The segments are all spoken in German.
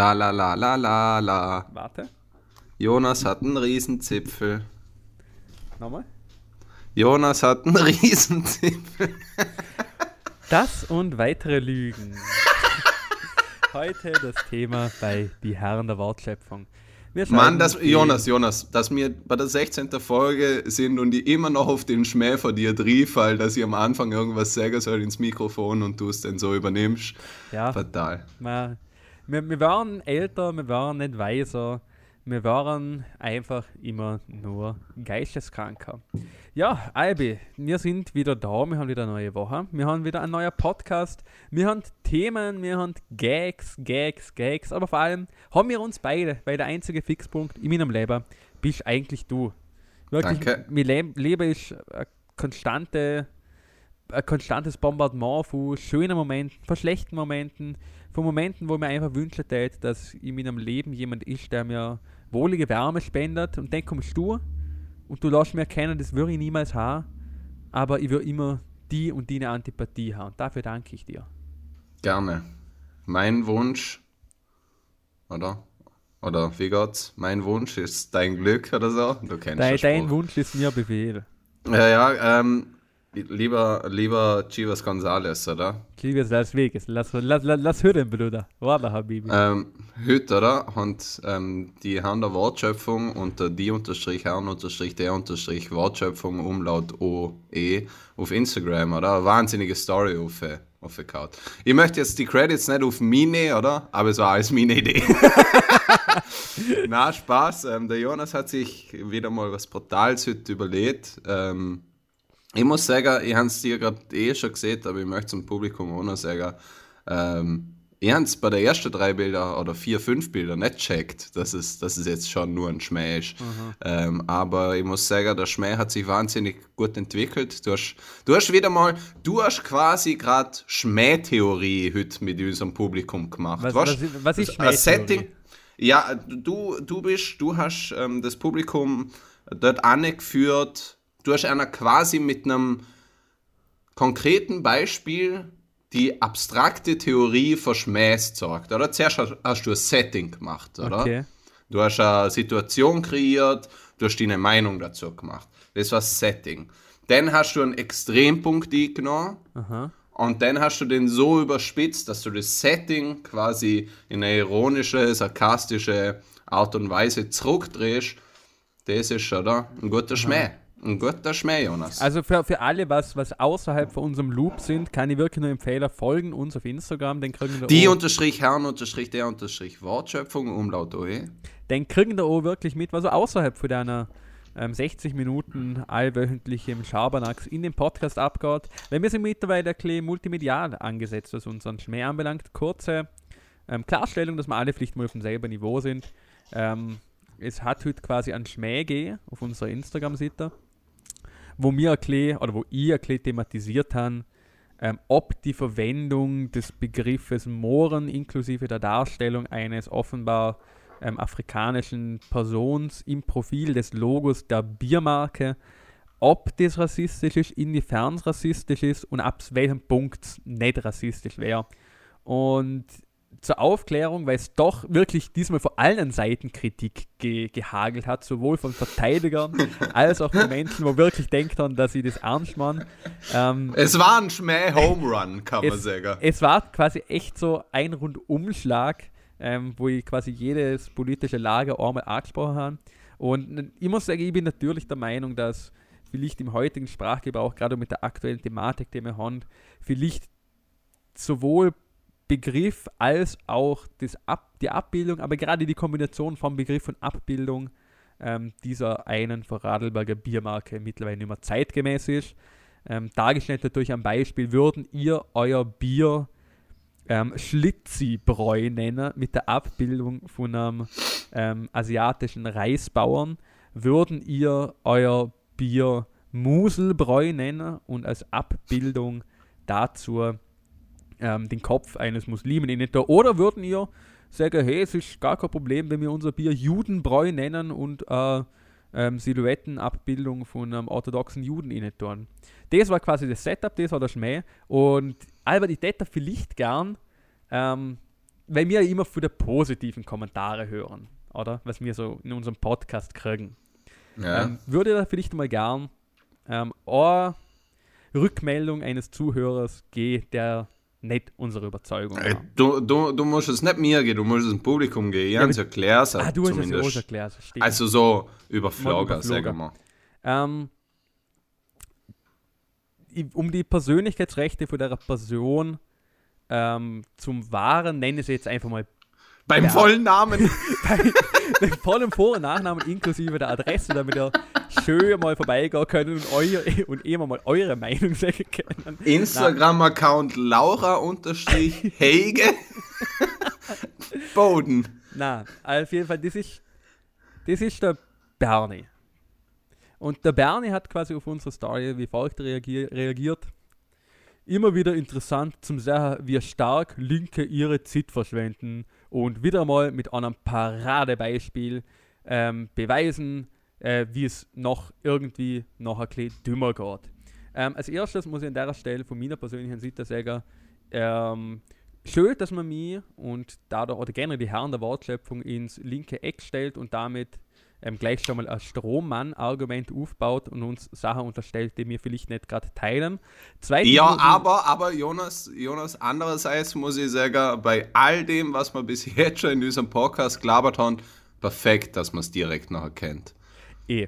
La la la la la la. Warte, Jonas hat einen Riesenzipfel. nochmal. Jonas hat einen Riesenzipfel. Das und weitere Lügen. Heute das Thema bei Die Herren der Wortschöpfung. Mann, das, die- Jonas, Jonas, dass wir bei der 16. Folge sind und ich immer noch auf den Schmäh von dir triefall, dass ich am Anfang irgendwas sagen soll ins Mikrofon und du es dann so übernimmst. Ja, Fatal. wir, wir, wir waren älter, wir waren nicht weiser, wir waren einfach immer nur geisteskranker. Ja, Albi, wir sind wieder da, wir haben wieder eine neue Woche, wir haben wieder einen neuen Podcast, wir haben Themen, wir haben Gags, Gags, Gags, aber vor allem haben wir uns beide, weil der einzige Fixpunkt in meinem Leben bist eigentlich du. Wirklich, Danke. mein Leben, Leben ist eine konstante, ein konstantes Bombardement von schönen Momenten, von schlechten Momenten, von Momenten, wo ich mir einfach wünsche, dass in meinem Leben jemand ist, der mir wohlige Wärme spendet und dann kommst du und du lässt mir erkennen, das würde ich niemals haben, aber ich würde immer die und die eine Antipathie haben. Und dafür danke ich dir. Gerne. Mein Wunsch, oder? Oder wie geht's? Mein Wunsch ist dein Glück oder so. Du kennst Dein, dein. Wunsch ist mir Befehl. Ja, ja, ähm, lieber, lieber Chivas Gonzales, oder? Es Las Vegas. Lass, lass, lass, lass hören, Bruder. Walla, Habibi. Ähm, heute, oder? Und ähm, die haben der Wortschöpfung unter die unterstrich Herrn unterstrich der unterstrich Wortschöpfung Umlaut OE auf Instagram, oder? Eine wahnsinnige Story auf, äh, aufgehauen. Ich möchte jetzt die Credits nicht auf meine, oder? Aber es war alles meine Idee. Na, Spaß. Ähm, der Jonas hat sich wieder mal was Brutales heute überlegt. Ähm, ich muss sagen, ich habe es dir gerade eh schon gesehen, aber ich möchte zum Publikum auch noch sagen, ähm, ich habe es bei den ersten drei Bildern oder vier, fünf Bilder nicht checkt, dass es, dass es jetzt schon nur ein Schmäh ist. Ähm, aber ich muss sagen, der Schmäh hat sich wahnsinnig gut entwickelt. Du hast, du hast wieder mal, du hast quasi gerade Schmähtheorie heute mit unserem Publikum gemacht. Was- was ist- was ist Schmähtheorie? Setting, ja, du, du bist, du hast ähm, das Publikum dort angeführt, du hast einer quasi mit einem konkreten Beispiel die abstrakte Theorie verschmäßt sagt, oder? Zuerst hast, du ein Setting gemacht, oder? Okay. Du hast eine Situation kreiert, du hast deine Meinung dazu gemacht. Das war das Setting. Dann hast du einen Extrempunkt eingenommen Aha. und dann hast du den so überspitzt, dass du das Setting quasi in eine ironische, sarkastische Art und Weise zurückdrehst. Das ist, oder? Ein guter Schmäh. Ein guter Schmäh, Jonas. Also für, für alle, was, was außerhalb von unserem Loop sind, kann ich wirklich nur empfehlen, folgen uns auf Instagram, den kriegen wir Die auch, unterstrich Herrn unterstrich der unterstrich Wortschöpfung Umlaut OE. den kriegen wir auch wirklich mit, was außerhalb von deiner ähm, 60 Minuten allwöchentlichem Schabernacks in dem Podcast abgeht. Weil wir sind mittlerweile ein multimedial angesetzt, was unseren Schmäh anbelangt. Kurze ähm, Klarstellung, dass wir alle vielleicht mal auf demselben Niveau sind. Ähm, es hat heute quasi einen Schmäh gegeben auf unserer Instagram-Seite, wo wir ein oder wo ich ein thematisiert haben, ähm, ob die Verwendung des Begriffes Mohren inklusive der Darstellung eines offenbar ähm, afrikanischen Persons im Profil des Logos der Biermarke, ob das rassistisch ist, inwiefern es rassistisch ist und ab welchem Punkt es nicht rassistisch wäre. Und zur Aufklärung, weil es doch wirklich diesmal von allen Seiten Kritik ge gehagelt hat, sowohl von Verteidigern als auch von Menschen, wo wirklich denkt haben, dass sie das ernst machen. Ähm, Es war ein Schmäh Home Run, kann man es, sagen. es war quasi echt so ein Rundumschlag, ähm, wo ich quasi jedes politische Lager einmal angesprochen habe. Und ich muss sagen, ich bin natürlich der Meinung, dass vielleicht im heutigen Sprachgebrauch, gerade mit der aktuellen Thematik, die wir haben, vielleicht sowohl Begriff als auch das Ab die Abbildung, aber gerade die Kombination von Begriff und Abbildung ähm, dieser einen Vorarlberger Biermarke mittlerweile nicht mehr zeitgemäß ist. Ähm, dargestellt natürlich am Beispiel, würden ihr euer Bier ähm, Schlitzi-Bräu nennen, mit der Abbildung von einem ähm, asiatischen Reisbauern, würden ihr euer Bier Muselbräu nennen und als Abbildung dazu ähm, den Kopf eines Muslimen in da. Oder würden ihr sagen, hey, es ist gar kein Problem, wenn wir unser Bier Judenbräu nennen und äh, ähm, Silhouettenabbildung von einem orthodoxen Juden innen tun. Das war quasi das Setup, das war der Schmäh. Und Albert, ich hätte vielleicht gern ähm, weil wir immer für die positiven Kommentare hören, oder? Was wir so in unserem Podcast kriegen. Ja. Ähm, würde da vielleicht mal gern ähm, eine Rückmeldung eines Zuhörers geben, der nicht unsere Überzeugung Äh. Du, du, du musst es nicht mir gehen, du musst es dem Publikum gehen. Ich habe es erklärt. Ah, du hast es auch zumindest. erklärt, stimmt. Also so überflogen, sagen wir. Ähm, i- um die Persönlichkeitsrechte von der Person ähm, zum Wahren, nenne ich sie jetzt einfach mal Beim Ja. vollen Namen. bei den vollen Vor- und Nachnamen inklusive der Adresse, damit ihr schön mal vorbeigehen könnt und, euer, und immer mal eure Meinung sagen können. Instagram-Account Laura-Heige Boden. Na, auf jeden Fall, das ist, das ist der Bernie. Und der Bernie hat quasi auf unsere Story wie folgt reagier reagiert. Immer wieder interessant zum sehen, wie stark Linke ihre Zeit verschwenden und wieder mal mit einem Paradebeispiel ähm, beweisen, äh, wie es noch irgendwie noch ein bisschen dümmer geht. Ähm, als erstes muss ich an der Stelle von meiner persönlichen Seite sagen, ähm, schön, dass man mich und dadurch oder generell die Herren der Wortschöpfung ins linke Eck stellt und damit ähm, gleich schon mal ein Strohmann-Argument aufbaut und uns Sachen unterstellt, die wir vielleicht nicht gerade teilen. Zweitens Ja, aber, aber Jonas, Jonas, andererseits muss ich sagen, bei all dem, was wir bis jetzt schon in diesem Podcast gelabert haben, perfekt, dass man es direkt noch erkennt. Eh.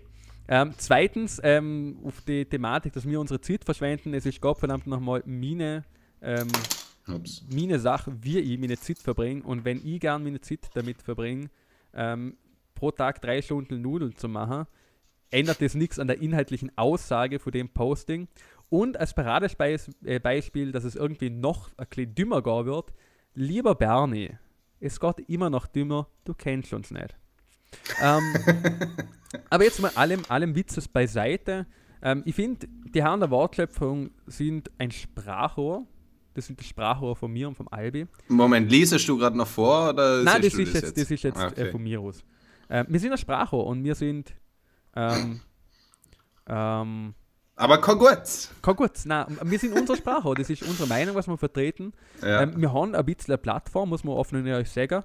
Ähm, zweitens, ähm, auf die Thematik, dass wir unsere Zeit verschwenden, es ist Gottverdammt nochmal meine, ähm, Ups. meine Sache, wie ich meine Zeit verbringe. Und wenn ich gern meine Zeit damit verbringe, ähm, pro Tag drei Stunden Nudeln zu machen, ändert das nichts an der inhaltlichen Aussage von dem Posting. Und als Paradebeispiel, dass es irgendwie noch ein bisschen dümmer gehen wird, lieber Bernie, es geht immer noch dümmer, du kennst uns nicht. Ähm, aber jetzt mal allem, allem Witzes beiseite. Ähm, ich finde, die Herren der Wortschöpfung sind ein Sprachrohr. Das sind die Sprachrohr von mir und vom Albi. Moment, liesest du gerade noch vor oder Nein, das ist du jetzt, das ist jetzt Ah, äh, okay. von mir aus. Äh, wir sind ein Sprachrohr und wir sind. Ähm, ähm, Aber kein gut. kein gut, nein, wir sind unser Sprachrohr. Das ist unsere Meinung, was wir vertreten. Ja. Ähm, wir haben ein bisschen eine Plattform, muss man offen und ehrlich sagen.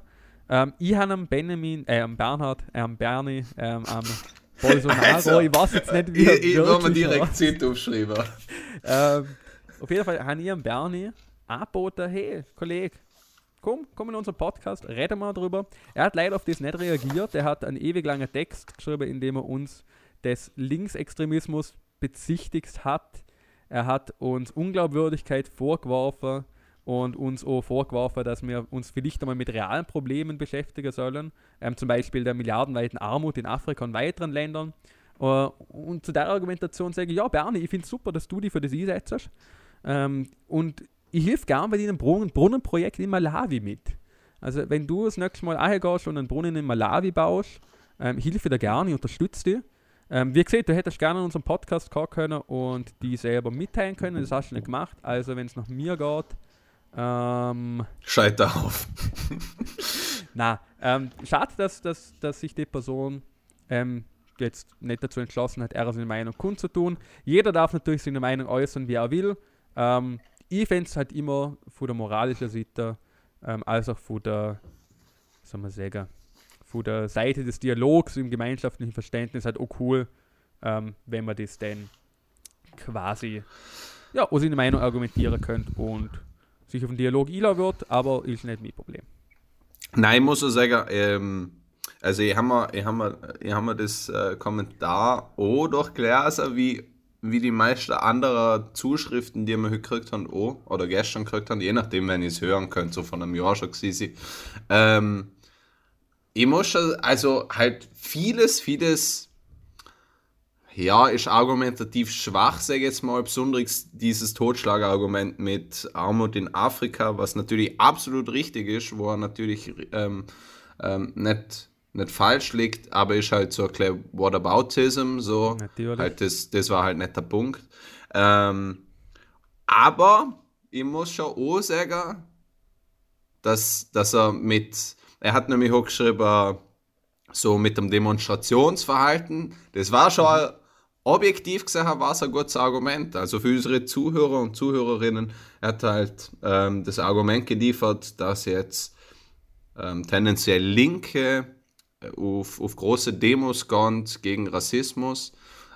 Ähm, ich habe am Benjamin, äh, am Bernhard, äh, am Bernie, ähm, am Bolsonaro, Also, ich weiß jetzt nicht, wie ich ich will mir direkt. Zeit aufschreiben. ähm, Auf jeden Fall habe ich am Bernie angeboten, hey, Kollege, komm, komm in unseren Podcast, reden wir drüber. Er hat leider auf das nicht reagiert. Er hat einen ewig langen Text geschrieben, in dem er uns des Linksextremismus bezichtigt hat. Er hat uns Unglaubwürdigkeit vorgeworfen und uns auch vorgeworfen, dass wir uns vielleicht einmal mit realen Problemen beschäftigen sollen. Ähm, zum Beispiel der milliardenweiten Armut in Afrika und weiteren Ländern. Äh, und zu der Argumentation sage ich, ja, Bernie, ich finde es super, dass du dich für das einsetzt. Ähm, und ich helfe gern bei deinem Brunnen Brunnenprojekt in Malawi mit. Also, wenn du das nächste Mal gehst und einen Brunnen in Malawi baust, ähm, hilfe dir gerne, ich unterstütze dich. Ähm, wie gesagt, du hättest gerne in unserem Podcast kommen können und die selber mitteilen können. Das hast du nicht gemacht. Also, wenn es nach mir geht, ähm, Scheiter auf. na, ähm, schade, dass, dass, dass sich die Person ähm, jetzt nicht dazu entschlossen hat, er seine Meinung kundzutun. Jeder darf natürlich seine Meinung äußern, wie er will. Ähm, ich fände es halt immer von der moralischen Seite, ähm, als auch von der, soll man sagen, von der Seite des Dialogs im gemeinschaftlichen Verständnis halt auch cool, ähm, wenn man das dann quasi, ja, aus seine Meinung argumentieren könnte und sich auf den Dialog einlassen wird, aber ist nicht mein Problem. Nein, ich muss so sagen, ähm, also ich habe mir, hab mir, hab mir das äh, Kommentar auch durchgelesen, wie, wie die meisten anderen Zuschriften, die wir heute gekriegt haben, auch, oder gestern gekriegt haben, je nachdem, wenn ich es hören könnt, so von einem Jahr schon gewesen. Ähm, ich muss schon, also halt vieles, vieles, ja, ist argumentativ schwach, sage ich jetzt mal, besonders dieses Totschlagargument mit Armut in Afrika, was natürlich absolut richtig ist, wo er natürlich ähm, ähm, nicht, nicht falsch liegt, aber ist halt so ein Whataboutism, so. Natürlich. Halt das, das war halt nicht der Punkt. Ähm, aber ich muss schon auch sagen, dass, dass er mit, er hat nämlich auch geschrieben, so mit dem Demonstrationsverhalten, das war schon objektiv gesehen, war es ein gutes Argument. Also für unsere Zuhörer und Zuhörerinnen er hat halt ähm, das Argument geliefert, dass jetzt ähm, tendenziell Linke äh, auf, auf große Demos gehen gegen Rassismus.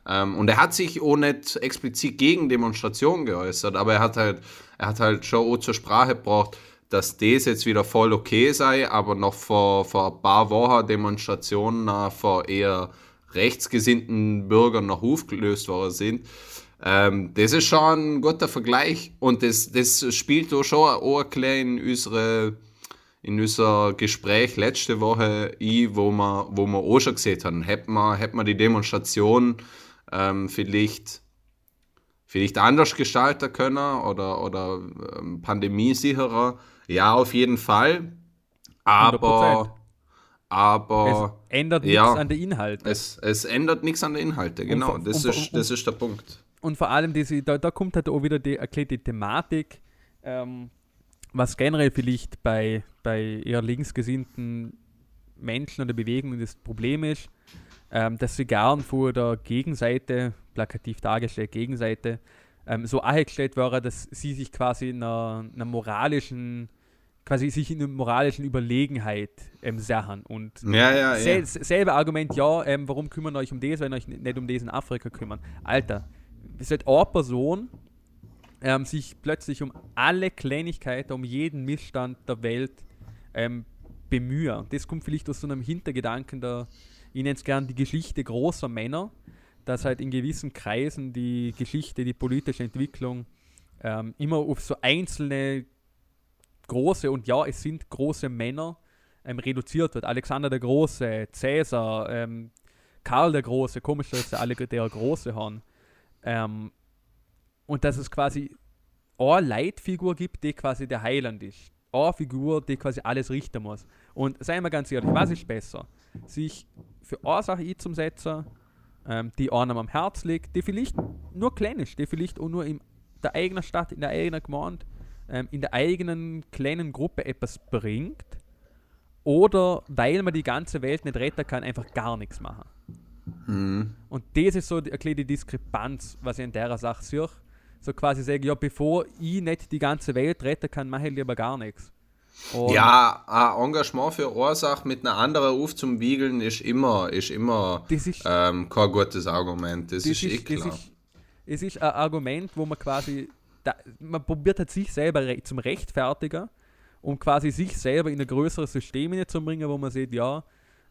Ähm, und er hat sich auch nicht explizit gegen Demonstrationen geäußert, aber er hat halt, er hat halt schon auch zur Sprache gebracht, dass das jetzt wieder voll okay sei, aber noch vor, vor ein paar Wochen Demonstrationen vor eher rechtsgesinnten Bürgern noch aufgelöst worden sind. Ähm, das ist schon ein guter Vergleich und das, das spielt auch schon auch ein in unsere in unser Gespräch letzte Woche ein, wo wir, wo wir auch schon gesehen haben. Hätten wir, hätten wir die Demonstration ähm, vielleicht, vielleicht anders gestalten können oder, oder ähm, pandemiesicherer. Ja, auf jeden Fall. Aber, 100%. Aber es ändert ja, nichts an den Inhalten. Es, es ändert nichts an den Inhalten, genau. Und, das, und, ist, das ist der Punkt. Und vor allem, diese, da, da kommt halt auch wieder die erklärte Thematik, ähm, was generell vielleicht bei, bei eher linksgesinnten Menschen oder Bewegungen das Problem ist ähm, dass sie gern vor der Gegenseite, plakativ dargestellt, Gegenseite, ähm, so eingestellt wäre, dass sie sich quasi in einer, einer moralischen, quasi sich in einer moralischen Überlegenheit ähm, sahen. Und ja, ja, sel ja. selbe Argument, ja, ähm, warum kümmern euch um das, wenn euch nicht um das in Afrika kümmern? Alter, es wird eine Person ähm, sich plötzlich um alle Kleinigkeiten, um jeden Missstand der Welt ähm, bemühen. Das kommt vielleicht aus so einem Hintergedanken der, ich nenne es gern die Geschichte großer Männer, dass halt in gewissen Kreisen die Geschichte, die politische Entwicklung ähm, immer auf so einzelne große, und ja, es sind große Männer, ähm, reduziert wird. Alexander der Große, Cäsar, ähm, Karl der Große, komisch, dass sie alle der Große haben. Ähm, und dass es quasi eine Leitfigur gibt, die quasi der Heiland ist. Eine Figur, die quasi alles richten muss. Und seien wir ganz ehrlich, was ist besser? Sich für eine Sache einzusetzen, ähm, die einem am Herz liegt, die vielleicht nur klein ist, die vielleicht auch nur in der eigenen Stadt, in der eigenen Gemeinde, ähm, in der eigenen kleinen Gruppe etwas bringt, oder weil man die ganze Welt nicht retten kann, einfach gar nichts machen. Mhm. Und das ist so die, die Diskrepanz, was ich in der Sache sehe. So quasi sagen, ja, bevor ich nicht die ganze Welt retten kann, mache ich lieber gar nichts. Und ja, ein Engagement für Ursache mit einer anderen aufzubiegeln ist immer, ist immer ist, ähm, kein gutes Argument. Das, das ist, ist eh klar. Das ist, es ist ein Argument, wo man quasi, da, man probiert halt sich selber re zum Rechtfertigen, um quasi sich selber in ein größeres System zu bringen, wo man sieht, ja,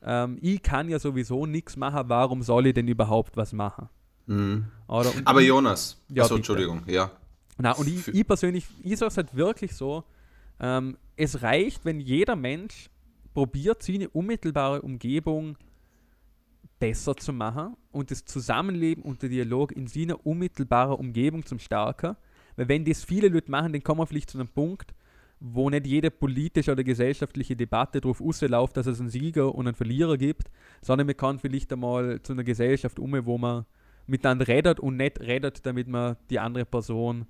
ähm, ich kann ja sowieso nichts machen, warum soll ich denn überhaupt was machen? Mhm. Oder, Aber Jonas, ja, achso, Entschuldigung, ja. Na, und ich, ich persönlich, ich sage es halt wirklich so, ähm, es reicht, wenn jeder Mensch probiert, seine unmittelbare Umgebung besser zu machen und das Zusammenleben und der Dialog in seiner unmittelbaren Umgebung zum Stärker. Weil wenn das viele Leute machen, dann kommen wir vielleicht zu einem Punkt, wo nicht jede politische oder gesellschaftliche Debatte darauf ausläuft, dass es einen Sieger und einen Verlierer gibt, sondern man kann vielleicht einmal zu einer Gesellschaft um, wo man miteinander redet und nicht redet, damit man die andere Person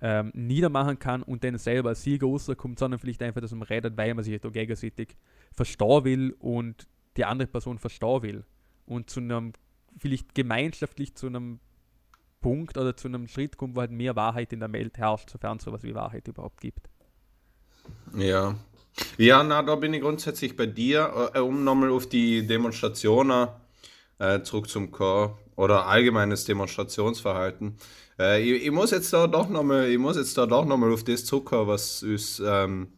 ähm, niedermachen kann und dann selber als Sieger rauskommt, sondern vielleicht einfach, dass man redet, weil man sich da gegenseitig verstehen will und die andere Person verstehen will. Und zu einem, vielleicht gemeinschaftlich zu einem Punkt oder zu einem Schritt kommt, wo halt mehr Wahrheit in der Welt herrscht, sofern es sowas wie Wahrheit überhaupt gibt. Ja. Ja, na, da bin ich grundsätzlich bei dir, äh, um nochmal auf die Demonstrationen äh, zurück zum Chor oder allgemeines Demonstrationsverhalten. Äh, ich, ich, muss jetzt da doch nochmal, ich muss jetzt da doch nochmal auf das zucker, was ist ähm,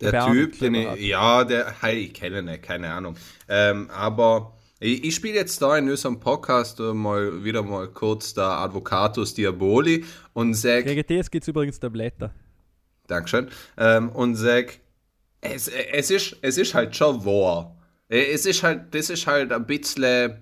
der, der Typ, den ich, ja, der, hey, ich kenne nicht, keine Ahnung. Ähm, aber ich, ich spiele jetzt da in unserem Podcast mal wieder mal kurz der Advocatus Diaboli und sag. Gegen das gibt es übrigens Tabletter. Dankeschön. Ähm, und sag, es, es, ist, es ist halt schon wahr. Es ist halt, das ist halt ein bisschen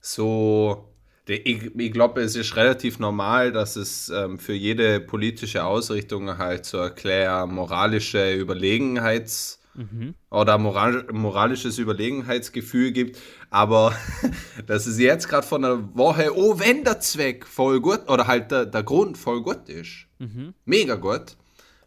so ich, ich glaube, es ist relativ normal, dass es ähm, für jede politische Ausrichtung halt so ein moralische Überlegenheits- mhm. oder moral, moralisches Überlegenheitsgefühl gibt. Aber dass es jetzt gerade von der Woche, oh, wenn der Zweck voll gut oder halt der, der Grund voll gut ist, mhm. mega gut,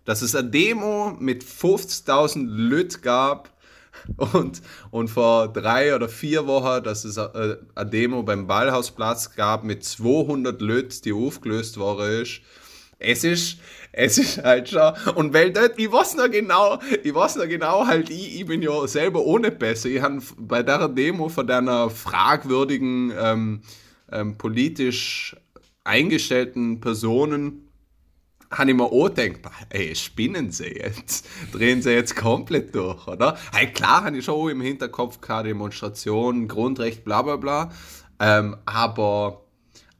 dass es eine Demo mit 50.000 Lüt gab, und, und vor drei oder vier Wochen, dass es eine, eine Demo beim Ballhausplatz gab mit 200 Leuten, die aufgelöst worden ist. es ist, es ist halt schon, und weil dort, ich weiß noch genau, ich weiß noch genau, halt, ich, ich bin ja selber ohne besser. Ich habe bei der Demo von deiner fragwürdigen, ähm, ähm, politisch eingestellten Personen, habe ich mir auch gedacht, ey, spinnen sie jetzt? Drehen sie jetzt komplett durch, oder? Hey, klar habe ich schon im Hinterkopf keine Demonstration, Grundrecht, bla bla bla. Ähm, aber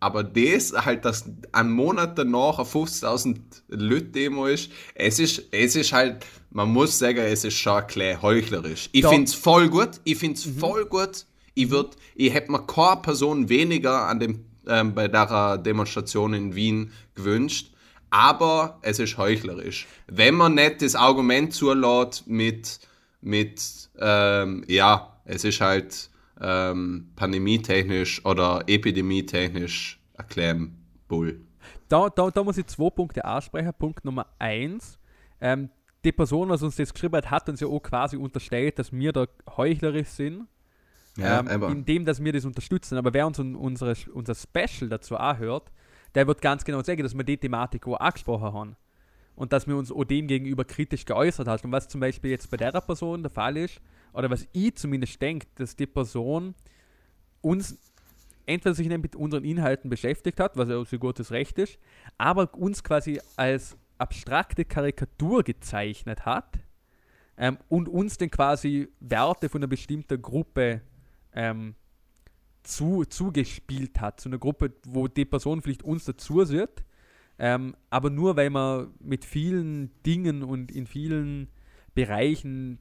aber das halt, dass ein Monat danach eine 50.000 Leute Demo ist, es ist, es ist halt, man muss sagen, es ist schon ein heuchlerisch. Ich finde es voll gut, ich finde es mhm. voll gut. Ich würd, ich hätte mir keine Person weniger an dem, ähm, bei der Demonstration in Wien gewünscht, aber es ist heuchlerisch. Wenn man nicht das Argument zulässt mit, mit ähm, ja, es ist halt ähm, pandemietechnisch oder epidemietechnisch erklären, Bull. Da, da, da muss ich zwei Punkte ansprechen. Punkt Nummer eins. Ähm, die Person, was uns das geschrieben hat, hat uns ja auch quasi unterstellt, dass wir da heuchlerisch sind. Ja, ähm, indem, dass wir das unterstützen. Aber wer uns unsere, unser Special dazu auch hört, der wird ganz genau sagen, dass wir die Thematik auch angesprochen haben. Und dass wir uns auch dem gegenüber kritisch geäußert haben. Und was zum Beispiel jetzt bei der Person der Fall ist, oder was ich zumindest denke, dass die Person uns entweder sich nicht mit unseren Inhalten beschäftigt hat, was ja so gutes Recht ist, aber uns quasi als abstrakte Karikatur gezeichnet hat ähm, und uns dann quasi Werte von einer bestimmten Gruppe ähm, zu, zugespielt hat, zu einer Gruppe, wo die Person vielleicht uns dazu wird, ähm, aber nur weil man mit vielen Dingen und in vielen Bereichen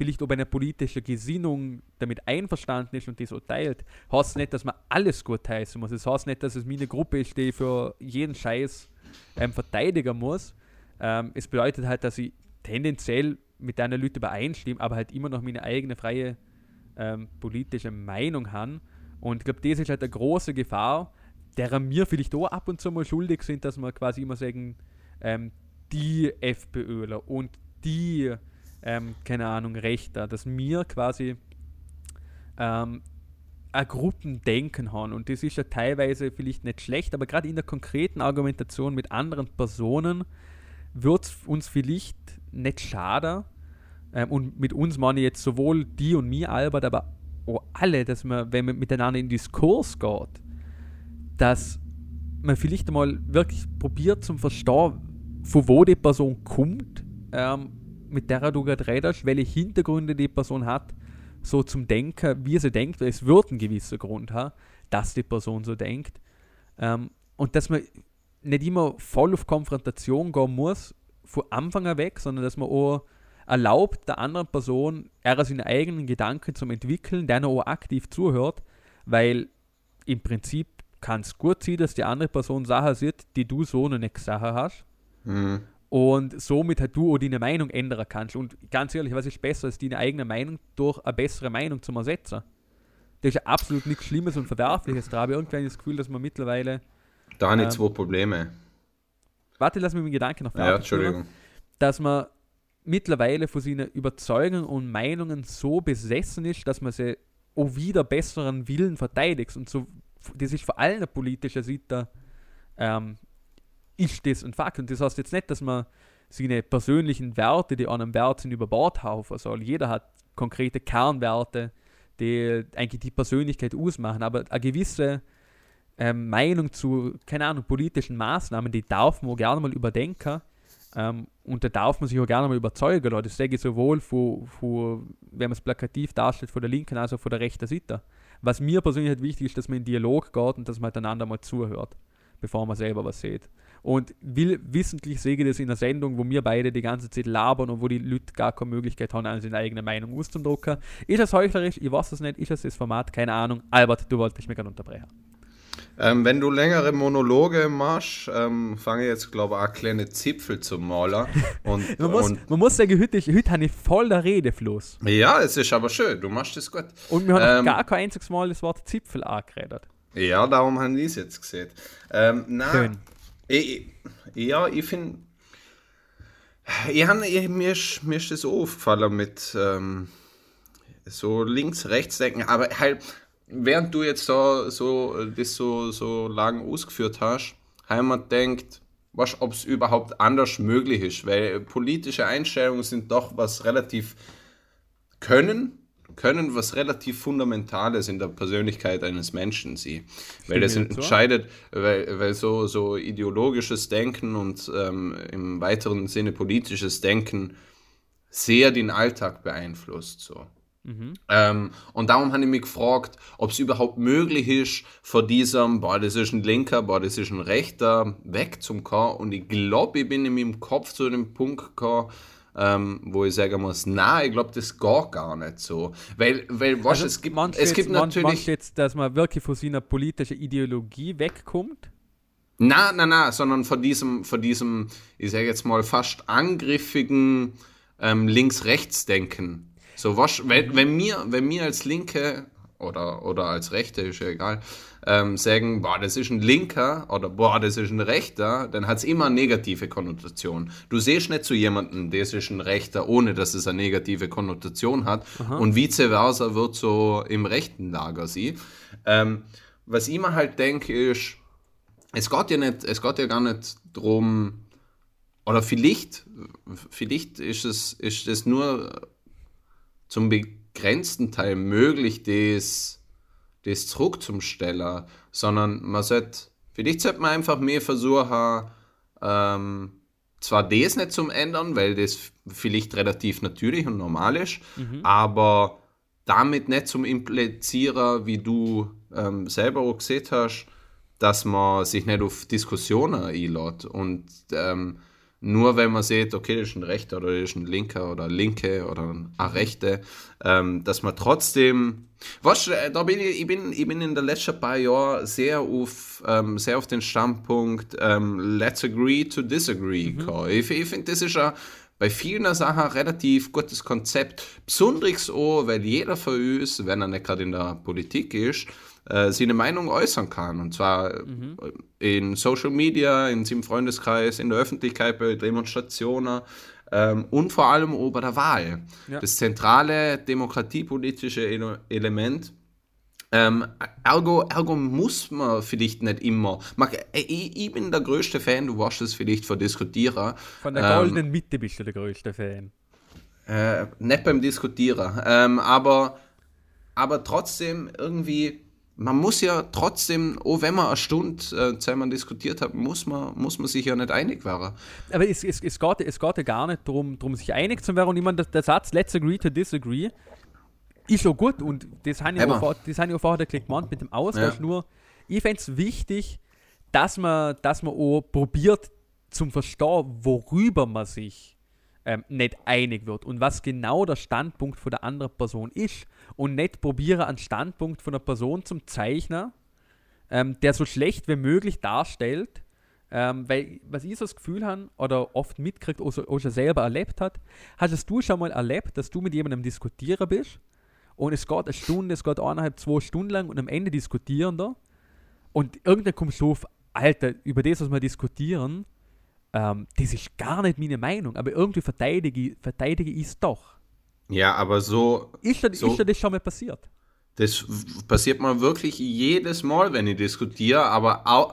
vielleicht ob eine politische Gesinnung damit einverstanden ist und die so teilt, heißt nicht, dass man alles gut heißen muss. Es heißt nicht, dass es meine Gruppe ist, die für jeden Scheiß ähm, verteidigen muss. Ähm, es bedeutet halt, dass ich tendenziell mit deiner Leute übereinstimme, aber halt immer noch meine eigene freie ähm, politische Meinung habe. Und ich glaube, das ist halt eine große Gefahr, derer mir vielleicht auch ab und zu mal schuldig sind, dass man quasi immer sagen, ähm, die FPÖler und die ähm, keine Ahnung, Rechter, dass wir quasi ähm, ein Gruppendenken haben. Und das ist ja teilweise vielleicht nicht schlecht, aber gerade in der konkreten Argumentation mit anderen Personen wird es uns vielleicht nicht schade. Ähm, und mit uns meine ich jetzt sowohl die und mir, Albert, aber auch alle, dass man, wenn man miteinander in Diskurs geht, dass man vielleicht einmal wirklich probiert zum Verstehen, von wo die Person kommt ähm, mit der du gerade redest, welche Hintergründe die Person hat, so zum Denken, wie sie denkt, weil es wird ein gewisser Grund haben, dass die Person so denkt. Ähm, und dass man nicht immer voll auf Konfrontation gehen muss, von Anfang an weg, sondern dass man auch erlaubt, der anderen Person eher seine eigenen Gedanken zu entwickeln, der auch aktiv zuhört, weil im Prinzip kann es gut sein, dass die andere Person Sachen sieht, die du so noch nicht gesagt hast. Mhm und somit halt du auch deine Meinung ändern kannst. Und ganz ehrlich, was ist besser, als deine eigene Meinung durch eine bessere Meinung zu ersetzen? Das ist ja absolut nichts Schlimmes und Verwerfliches. Da habe ich irgendwann das Gefühl, dass man mittlerweile. Da habe ich ähm, zwei Probleme. Warte, lass mich meinen Gedanken noch fertig. Ja, Entschuldigung. Dass man mittlerweile von seinen Überzeugungen und Meinungen so besessen ist, dass man sie auch wieder besseren Willen verteidigt. Und so, das ist vor allem eine politische Seite ähm, ist das ein Fakt. Und das heißt jetzt nicht, dass man seine persönlichen Werte, die einem Wert sind, über Bord haufen soll. Jeder hat konkrete Kernwerte, die eigentlich die Persönlichkeit ausmachen. Aber eine gewisse ähm, Meinung zu, keine Ahnung, politischen Maßnahmen, die darf man auch gerne mal überdenken. Ähm, und da darf man sich auch gerne mal überzeugen. Das sage ich sowohl, von, von, wenn man es plakativ darstellt, von der linken als auch von der rechten Seite. Was mir persönlich halt wichtig ist, dass man in Dialog geht und dass man einander mal zuhört, bevor man selber was sieht. Und will, wissentlich sehe ich das in einer Sendung, wo wir beide die ganze Zeit labern und wo die Leute gar keine Möglichkeit haben, seine eigene Meinung auszudrucken. Ist das heuchlerisch? Ich weiß es nicht. Ist das das Format? Keine Ahnung. Albert, du wolltest mich gerne unterbrechen. Ähm, wenn du längere Monologe machst, ähm, fange ich jetzt, glaube ich, auch kleine Zipfel zu malen. Und, man, muss, und, man muss sagen, heute, heute habe ich voll der Redefluss. Ja, es ist aber schön, du machst das gut. Und wir haben ähm, gar kein einziges Mal das Wort Zipfel angeredet. Ja, darum haben die es jetzt gesehen. Ähm, nein, ja, ich finde. Ich ich, mir, mir ist das auch aufgefallen mit ähm, so links-rechts denken, aber halt, während du jetzt so, so das so, so lang ausgeführt hast, haben wir denkt, ob es überhaupt anders möglich ist, weil politische Einstellungen sind doch was relativ können, können was relativ Fundamentales in der Persönlichkeit eines Menschen sie. Weil das entscheidet, weil, weil so, so ideologisches Denken und ähm, im weiteren Sinne politisches Denken sehr den Alltag beeinflusst. So. Mhm. Ähm, und darum habe ich mich gefragt, ob es überhaupt möglich ist, von diesem, boah, das ist ein Linker, boah, das ist ein Rechter, wegzukommen. Und ich glaube, ich bin in meinem Kopf zu dem Punkt gekommen, ähm, wo ich sagen muss, na, ich glaube, das geht gar nicht so. Weil, weil was, also, es gibt, es gibt jetzt, natürlich... jetzt, dass man wirklich von seiner politischen Ideologie wegkommt? Na, na, na, sondern von diesem, von diesem, ich sage jetzt mal, fast angriffigen ähm, Links-Rechts-Denken so, was, wenn, wenn, mir, wenn mir als Linke oder, oder als Rechte, ist ja egal, ähm, sagen, boah, das ist ein Linker oder boah, das ist ein Rechter, dann hat es immer eine negative Konnotation. Du siehst nicht zu jemandem, das ist ein Rechter, ohne dass es eine negative Konnotation hat. Aha. Und vice versa wird so im rechten Lager sie. Ähm, was ich mir halt denke, ist, es geht ja nicht, es geht ja gar nicht darum, oder vielleicht, vielleicht ist es, ist es nur zum begrenzten Teil möglich, das, das zurück zum Steller, sondern man sollte, vielleicht sollte man einfach mehr versuchen, ähm, zwar das nicht zum ändern, weil das vielleicht relativ natürlich und normal ist, mhm. aber damit nicht zum Implizieren, wie du ähm, selber auch gesehen hast, dass man sich nicht auf Diskussionen einlädt und ähm, nur wenn man sieht, okay, das ist ein Rechter oder das ist ein Linker oder Linke oder eine Rechte, ähm, dass man trotzdem, was, äh, da bin ich, ich, bin, ich bin in den letzten paar Jahren sehr auf, ähm, sehr auf den Standpunkt ähm, Let's agree to disagree mhm. Ich, ich finde, das ist ja bei vielen Sachen ein relativ gutes Konzept. Besonders auch, weil jeder von uns, wenn er nicht gerade in der Politik ist, äh, seine Meinung äußern kann. Und zwar mhm. in Social Media, in seinem Freundeskreis, in der Öffentlichkeit, bei Demonstrationen ähm, und vor allem bei der Wahl. Ja. Das zentrale demokratiepolitische Element. Ähm, ergo, ergo muss man vielleicht nicht immer. Man, äh, ich, ich, bin der größte Fan, du warst es vielleicht vor Diskutierer. Von der goldenen ähm, Mitte bist du der größte Fan. Äh, nicht beim Diskutieren. Ähm, aber, aber trotzdem irgendwie man muss ja trotzdem, oh, wenn man eine Stunde äh, zusammen diskutiert hat, muss man, muss man sich ja nicht einig werden. Aber es, es, es, geht, es geht ja gar nicht darum, darum sich einig zu werden. Und ich meine, der, der Satz Let's agree to disagree ist schon gut und das habe ich, auch, vor, das ich auch vorher gemeint mit dem Austausch. Ja. Nur, ich fände es wichtig, dass man, dass man auch probiert zum Verstehen, worüber man sich ähm, nicht einig wird und was genau der Standpunkt von der anderen Person ist und nicht probiere einen Standpunkt von einer Person zum Zeichnen, ähm, der so schlecht wie möglich darstellt, ähm, weil was ich so das Gefühl habe oder oft mitkriegt oder, oder schon selber erlebt hat, hast du schon mal erlebt, dass du mit jemandem diskutieren bist und es geht eine Stunde, es geht eineinhalb, zwei Stunden lang und am Ende diskutieren da und irgendwann kommst du auf, Alter, über das, was wir diskutieren, ähm, das ist gar nicht meine Meinung, aber irgendwie verteidige, verteidige ich es doch. Ja, aber so. Ist das, so, ist das schon mal passiert? Das passiert mal wirklich jedes Mal, wenn ich diskutiere, aber au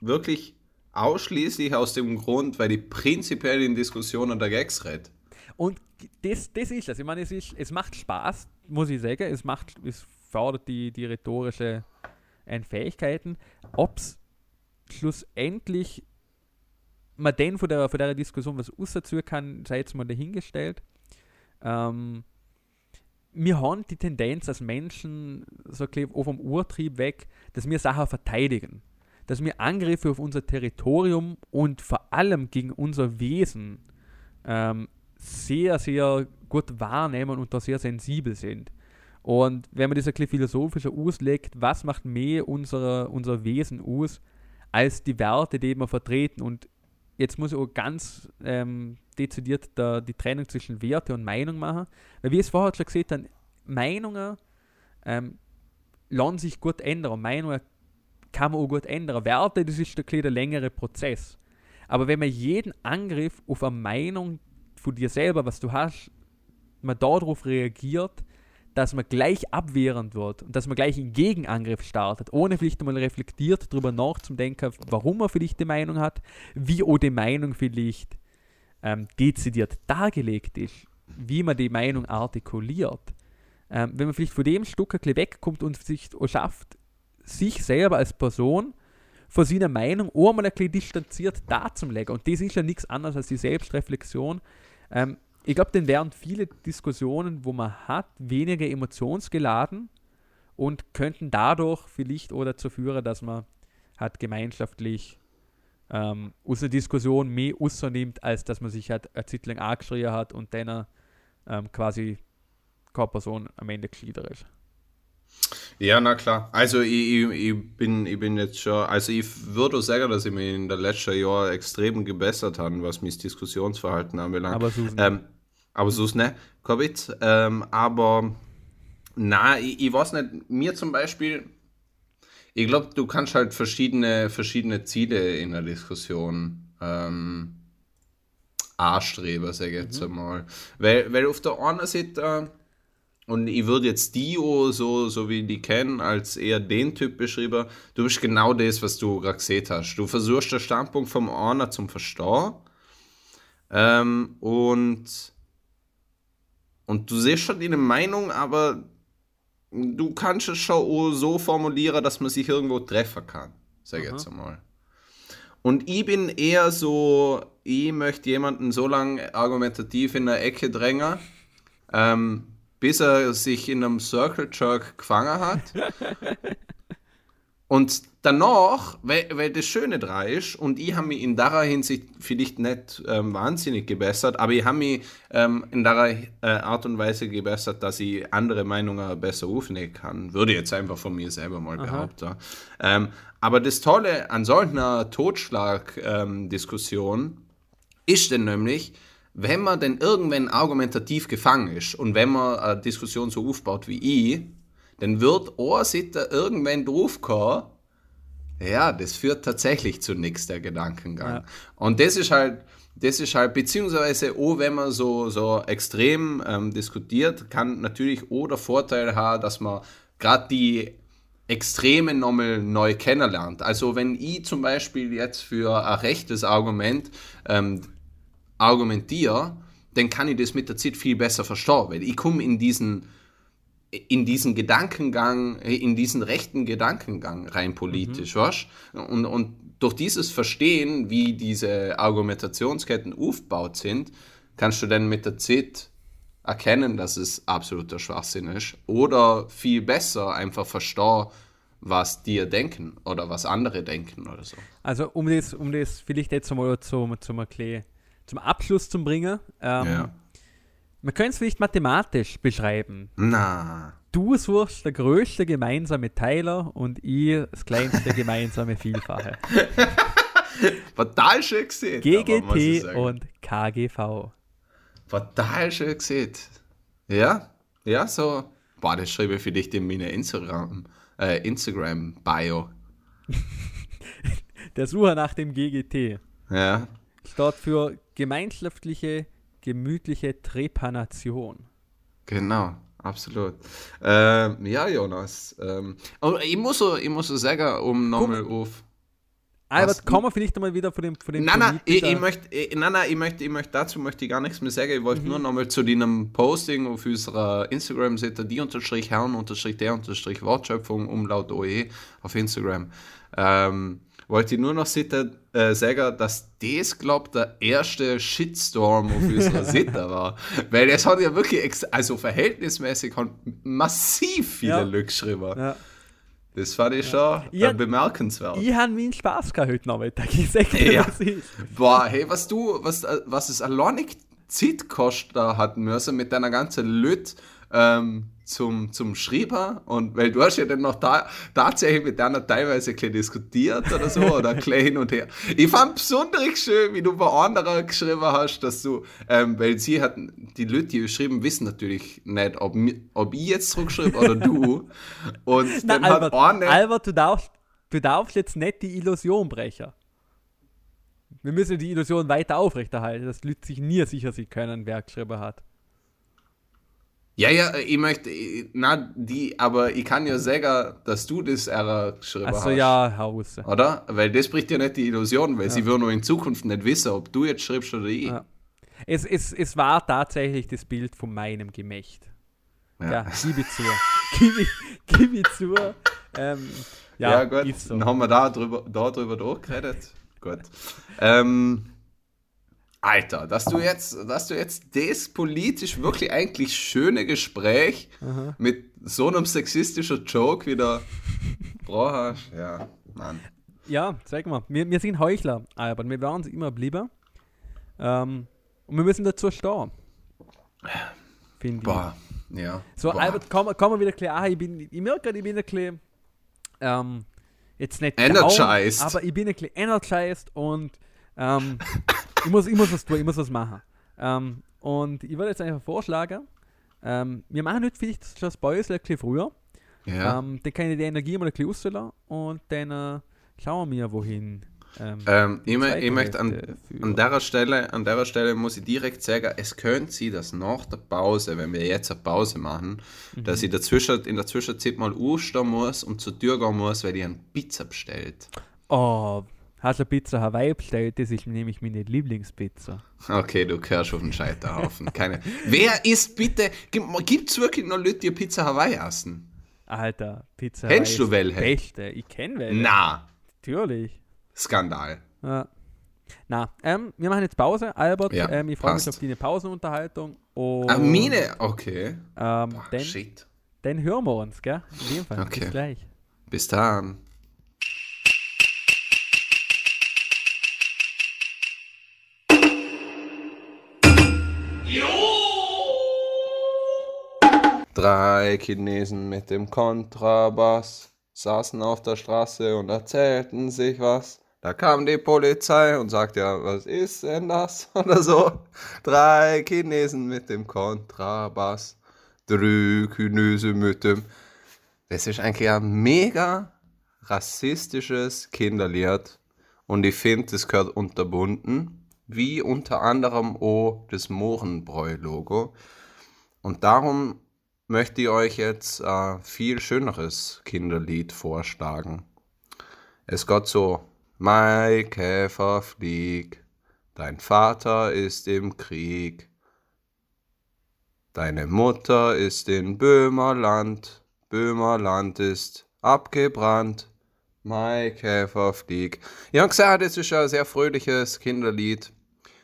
wirklich ausschließlich aus dem Grund, weil ich prinzipiell in Diskussionen der Gags rede. Und das, das ist es. Ich meine, es, ist, es macht Spaß, muss ich sagen. Es, macht, es fördert die, die rhetorische äh, Fähigkeiten. Ob es schlussendlich man denn von der, von der Diskussion was rausziehen kann, sei jetzt mal dahingestellt. Ähm, wir haben die Tendenz als Menschen, so auch vom Urtrieb weg, dass wir Sachen verteidigen. Dass wir Angriffe auf unser Territorium und vor allem gegen unser Wesen ähm, sehr, sehr gut wahrnehmen und da sehr sensibel sind. Und wenn man das ein philosophischer auslegt, was macht mehr unser, unser Wesen aus, als die Werte, die wir vertreten? Und jetzt muss ich auch ganz ähm, dezidiert da die Trennung zwischen Werte und Meinung machen. Weil wie es vorher schon gesagt haben, Meinungen ähm, lassen sich gut ändern. Meinungen kann man auch gut ändern. Werte, das ist ein der längere Prozess. Aber wenn man jeden Angriff auf eine Meinung von dir selber, was du hast, man darauf reagiert, dass man gleich abwehrend wird und dass man gleich einen Gegenangriff startet, ohne vielleicht einmal reflektiert darüber nachzudenken, warum man vielleicht die Meinung hat, wie auch die Meinung vielleicht ähm, dezidiert dargelegt ist, wie man die Meinung artikuliert. Ähm, wenn man vielleicht von dem Stück ein bisschen wegkommt und sich schafft, sich selber als Person von seiner Meinung auch mal ein bisschen distanziert darzulegen. Und das ist ja nichts anderes als die Selbstreflexion. Ähm, ich glaube, dann wären viele Diskussionen, wo man hat, weniger emotionsgeladen und könnten dadurch vielleicht auch dazu führen, dass man halt gemeinschaftlich ähm, aus der Diskussion mehr nimmt, als dass man sich halt eine Zeit lang angeschrien hat und dann ähm, quasi keine Person am Ende geschiedert ist. Ja, na klar. Also ich, ich, ich, bin, ich bin jetzt schon, also ich würde sagen, dass ich mich in den letzten Jahren extrem gebessert habe, was mein Diskussionsverhalten anbelangt. Aber so ähm, aber so ist ne, Covid. Ähm, aber na, ich, ich weiß nicht, mir zum Beispiel, ich glaube, du kannst halt verschiedene, verschiedene Ziele in der Diskussion ähm, anstreben, sage ich jetzt mhm. einmal. Weil, weil auf der einen Seite und ich würde jetzt Dio, so, so wie die kennen, als eher den Typ beschrieben. Du bist genau das, was du gerade gesehen hast. Du versuchst den Standpunkt vom einer zum Verstehen. Ähm, und, und du siehst schon deine Meinung, aber du kannst es schon so formulieren, dass man sich irgendwo treffen kann. Sag ich jetzt einmal. Und ich bin eher so, ich möchte jemanden so lange argumentativ in der Ecke drängen, ähm, bis er sich in einem Circle Jerk gefangen hat. und danach, weil, weil das Schöne dran ist, und ich habe mich in der Hinsicht vielleicht nicht ähm, wahnsinnig gebessert, aber ich habe mich ähm, in der äh, Art und Weise gebessert, dass ich andere Meinungen besser aufnehmen kann. Würde jetzt einfach von mir selber mal Aha. behaupten. Ähm, aber das Tolle an solcher Totschlag-Diskussion ähm, ist denn nämlich, wenn man denn irgendwann argumentativ gefangen ist und wenn man eine Diskussion so aufbaut wie ich, dann wird ein Sitter irgendwann draufkommen, ja, das führt tatsächlich zu nichts, der Gedankengang. Ja. Und das ist halt, das ist halt, beziehungsweise auch wenn man so, so extrem ähm, diskutiert, kann natürlich auch der Vorteil haben, dass man gerade die Extreme nochmal neu kennenlernt. Also wenn ich zum Beispiel jetzt für ein rechtes Argument ähm, argumentiere, dann kann ich das mit der Zeit viel besser verstehen, weil ich komme in diesen, in diesen Gedankengang, in diesen rechten Gedankengang rein politisch, mhm. weißt und, und durch dieses Verstehen, wie diese Argumentationsketten aufgebaut sind, kannst du dann mit der Zeit erkennen, dass es absoluter Schwachsinn ist oder viel besser einfach verstehen, was dir denken oder was andere denken oder so. Also um das, um das vielleicht jetzt mal zum, zum zum Abschluss zu bringen. Ähm, ja. Man könnte es vielleicht mathematisch beschreiben. Na. Du suchst der größte gemeinsame Teiler und ich das kleinste gemeinsame Vielfache. Total schön gesehen. GGT und KGV. Total schön gesehen. Ja, ja, so. Boah, das schreibe ich für dich in meine Instagram, äh, Instagram-Bio. Der Sucher nach dem GGT. Ja. Steht für gemeinschaftliche, gemütliche Trepanation. Genau, absolut. Ähm, ja, Jonas. Ähm, aber ich muss, so, ich muss so sagen, um nochmal auf. Albert, kommen wir vielleicht einmal wieder von dem von dem Nein, nein, ich, ich, möchte, ich, nein, nein, ich möchte, ich möchte, dazu möchte ich gar nichts mehr sagen. Ich wollte mhm. nur nochmal zu deinem Posting auf unserer Instagram-Seite, die unterstrich Herren unterstrich der unterstrich Wortschöpfung umlaut OE auf Instagram. Ähm, wollte ich nur noch sitte, äh, sagen, dass das, glaube der erste Shitstorm auf unserer Seite war. Weil es hat ja wirklich, also verhältnismäßig massiv viele ja. Leute geschrieben. Ja. Das fand ich schon ja. äh, bemerkenswert. Ich habe meinen Spaß gehabt heute Nachmittag. Ich sag dir, ja. was ist. Boah, hey, was du, was, äh, was es alleinig Zeit kostet hatten müssen mit deiner ganzen Lüt, ähm, zum, zum Schreiber und weil du hast ja dann noch da, tatsächlich mit deiner teilweise ein diskutiert oder so oder klein hin und her. Ich fand besonders schön, wie du bei anderen geschrieben hast, dass du, ähm, weil sie hatten, die Leute, die geschrieben, wissen natürlich nicht, ob, ob ich jetzt zurückschreibe oder du. Und dann Na, Albert, hat eine, Albert, du darfst, du darfst jetzt nicht die Illusion brechen. Wir müssen die Illusion weiter aufrechterhalten, dass Leute sich nie sicher sein können, wer geschrieben hat. Ja, ja, ich möchte, na, die, aber ich kann ja sagen, dass du das Ära geschrieben Also hast. ja, Haus. Oder? Weil das bricht ja nicht die Illusion, weil sie würden nur in Zukunft nicht wissen, ob du jetzt schreibst oder ich. Ja. Es, es, es war tatsächlich das Bild von meinem Gemächt. Ja, gib ich zu. gib, ich, ich zu. Ähm, ja, Ja, gut, so. dann haben wir da drüber, da drüber durchgeredet. gut. Ähm, Alter, dass du jetzt, dass du jetzt das politisch wirklich eigentlich schöne Gespräch mit so einem sexistischen Joke wieder brauchst, ja, Mann. Ja, sag mal, wir, wir sind Heuchler, aber wir werden es immer lieber. Ähm, und wir müssen dazu stehen. Finde ich. Boah, ja. So, Boah. Albert, komm, komm mal wieder klar. Ah, ich, bin, ich merke gerade, ich bin ein bisschen, ähm, jetzt nicht Energized. down, aber ich bin ein bisschen energized und ähm, ich, muss, ich muss was tun, ich muss was machen. Ähm, und ich würde jetzt einfach vorschlagen, ähm, wir machen heute vielleicht schon das Bäusel ein bisschen früher. Ja. Ähm, dann kann ich die Energie mal ein bisschen auslassen und dann äh, schauen wir, wohin. Ähm, Ähm, ich, ich möchte an, an, der Stelle, an der Stelle muss ich direkt sagen, es könnte sein, dass nach der Pause, wenn wir jetzt eine Pause machen, Mhm. dass ich dazwischen, in der Zwischenzeit mal aufstehen muss und zur Tür gehen muss, weil ich eine Pizza bestellt. Oh, hast du Pizza Hawaii bestellt? Das ist nämlich meine Lieblingspizza. Okay, du gehörst auf den Scheiterhaufen. Keine. Wer isst bitte, gibt es wirklich noch Leute, die Pizza Hawaii essen? Alter, Pizza Kennst Hawaii du ist welche? Beste. Ich kenne welche. Na, Natürlich. Skandal. Ja. Na, ähm, wir machen jetzt Pause. Albert, Ja, ähm, ich freue mich auf deine Pausenunterhaltung. Und, Ah, Mine, okay. Ähm, Boah, dann, shit. dann hören wir uns, gell? In dem Fall. Okay. Bis gleich. Bis dann. Drei Chinesen mit dem Kontrabass saßen auf der Straße und erzählten sich was. Da kam die Polizei und sagte, was ist denn das? Oder so. Drei Chinesen mit dem Kontrabass. Drei Chinesen mit dem das ist eigentlich ein mega rassistisches Kinderlied und ich finde, das gehört unterbunden, wie unter anderem auch das Mohrenbräu-Logo. Und darum möchte ich euch jetzt ein viel schöneres Kinderlied vorschlagen. Es geht so, Mai Käfer flieg, dein Vater ist im Krieg, deine Mutter ist in Böhmerland, Böhmerland ist abgebrannt. Mai Käfer flieg. Ich habe gesagt, es ist ein sehr fröhliches Kinderlied.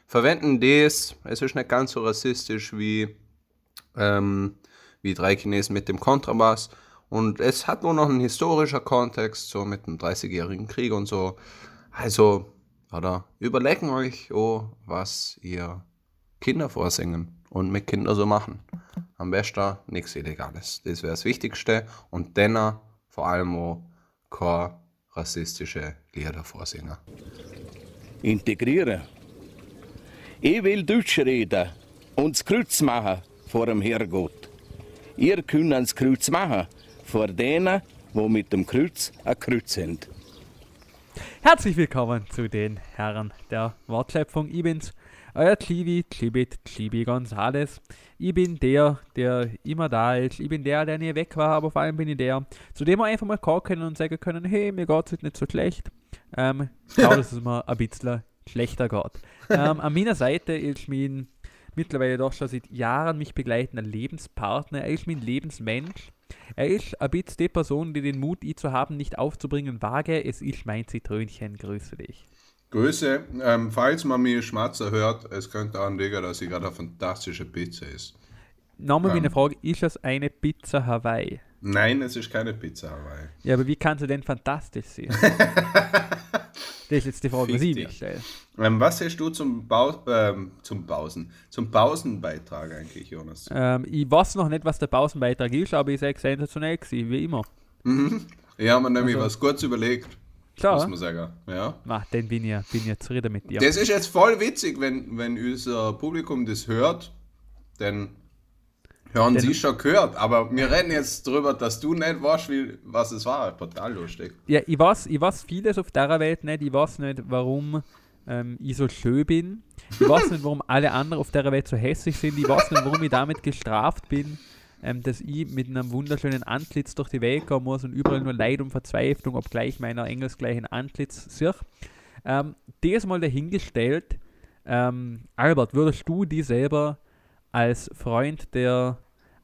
Verwenden das, es ist nicht ganz so rassistisch wie, ähm, wie drei Chinesen mit dem Kontrabass. Und es hat nur noch einen historischen Kontext, so mit dem 30-jährigen Krieg und so. Also, oder überlegen euch, oh, was ihr Kinder vorsingen und mit Kindern so machen. Am besten nichts Illegales. Das wäre das Wichtigste. Und dann vor allem auch keine rassistische Lieder vorsingen. integrieren. Ich will Deutsch reden und das Kreuz machen vor dem Herrgott. Ihr könnt das Kreuz machen vor denen, wo mit dem Kreuz ein Kreuz sind. Herzlich willkommen zu den Herren der Wortschöpfung. Ich bin's, euer Chibi, Chibit, Chibi Gonzales. Ich bin der, der immer da ist. Ich bin der, der nie weg war, aber vor allem bin ich der, zu dem wir einfach mal kommen können und sagen können, hey, mir geht's heute nicht so schlecht. Ähm, schau, dass es mir ein bisschen schlechter geht. Ähm, an meiner Seite ist mein mittlerweile doch schon seit Jahren mich begleitender Lebenspartner. Er ist mein Lebensmensch. Er ist ein bisschen die Person, die den Mut, ihn zu haben, nicht aufzubringen wage. Es ist mein Zitrönchen. Grüße dich. Grüße. Ähm, falls man mir Schmatzer hört, es könnte daran liegen, dass sie gerade eine fantastische Pizza ist. Nochmal Ähm. meine Frage, ist es eine Pizza Hawaii? Nein, es ist keine Pizza Hawaii. Ja, aber wie kann sie denn fantastisch sein? das ist jetzt die Frage, was Fick ich mir stelle. Ähm, was hast du zum, Bau ähm, zum Pausen, zum Pausenbeitrag eigentlich, Jonas? Ähm, ich weiß noch nicht, was der Pausenbeitrag ist, aber ich sage sensationell gewesen, wie immer. Ich habe mir nämlich Also- was kurz überlegt, muss Klar, man sagen. Ja. Mach, dann bin ich, bin ich zufrieden mit dir. Das ist jetzt voll witzig, wenn, wenn unser Publikum das hört, dann hören sie schon gehört. Aber wir reden jetzt drüber, dass du nicht weißt, wie, was es war. Total lustig. Ja, ich weiß, ich weiß vieles auf der Welt nicht. Ich weiß nicht, warum ähm, ich so schön bin. Ich weiß nicht, warum alle anderen auf der Welt so hässlich sind. Ich weiß nicht, warum ich damit gestraft bin. ähm, dass ich mit einem wunderschönen Antlitz durch die Welt gehen muss und überall nur Leid und Verzweiflung, obgleich meiner engelsgleichen Antlitz sehe. Ähm, das mal dahingestellt. Ähm, Albert, würdest du die selber als Freund der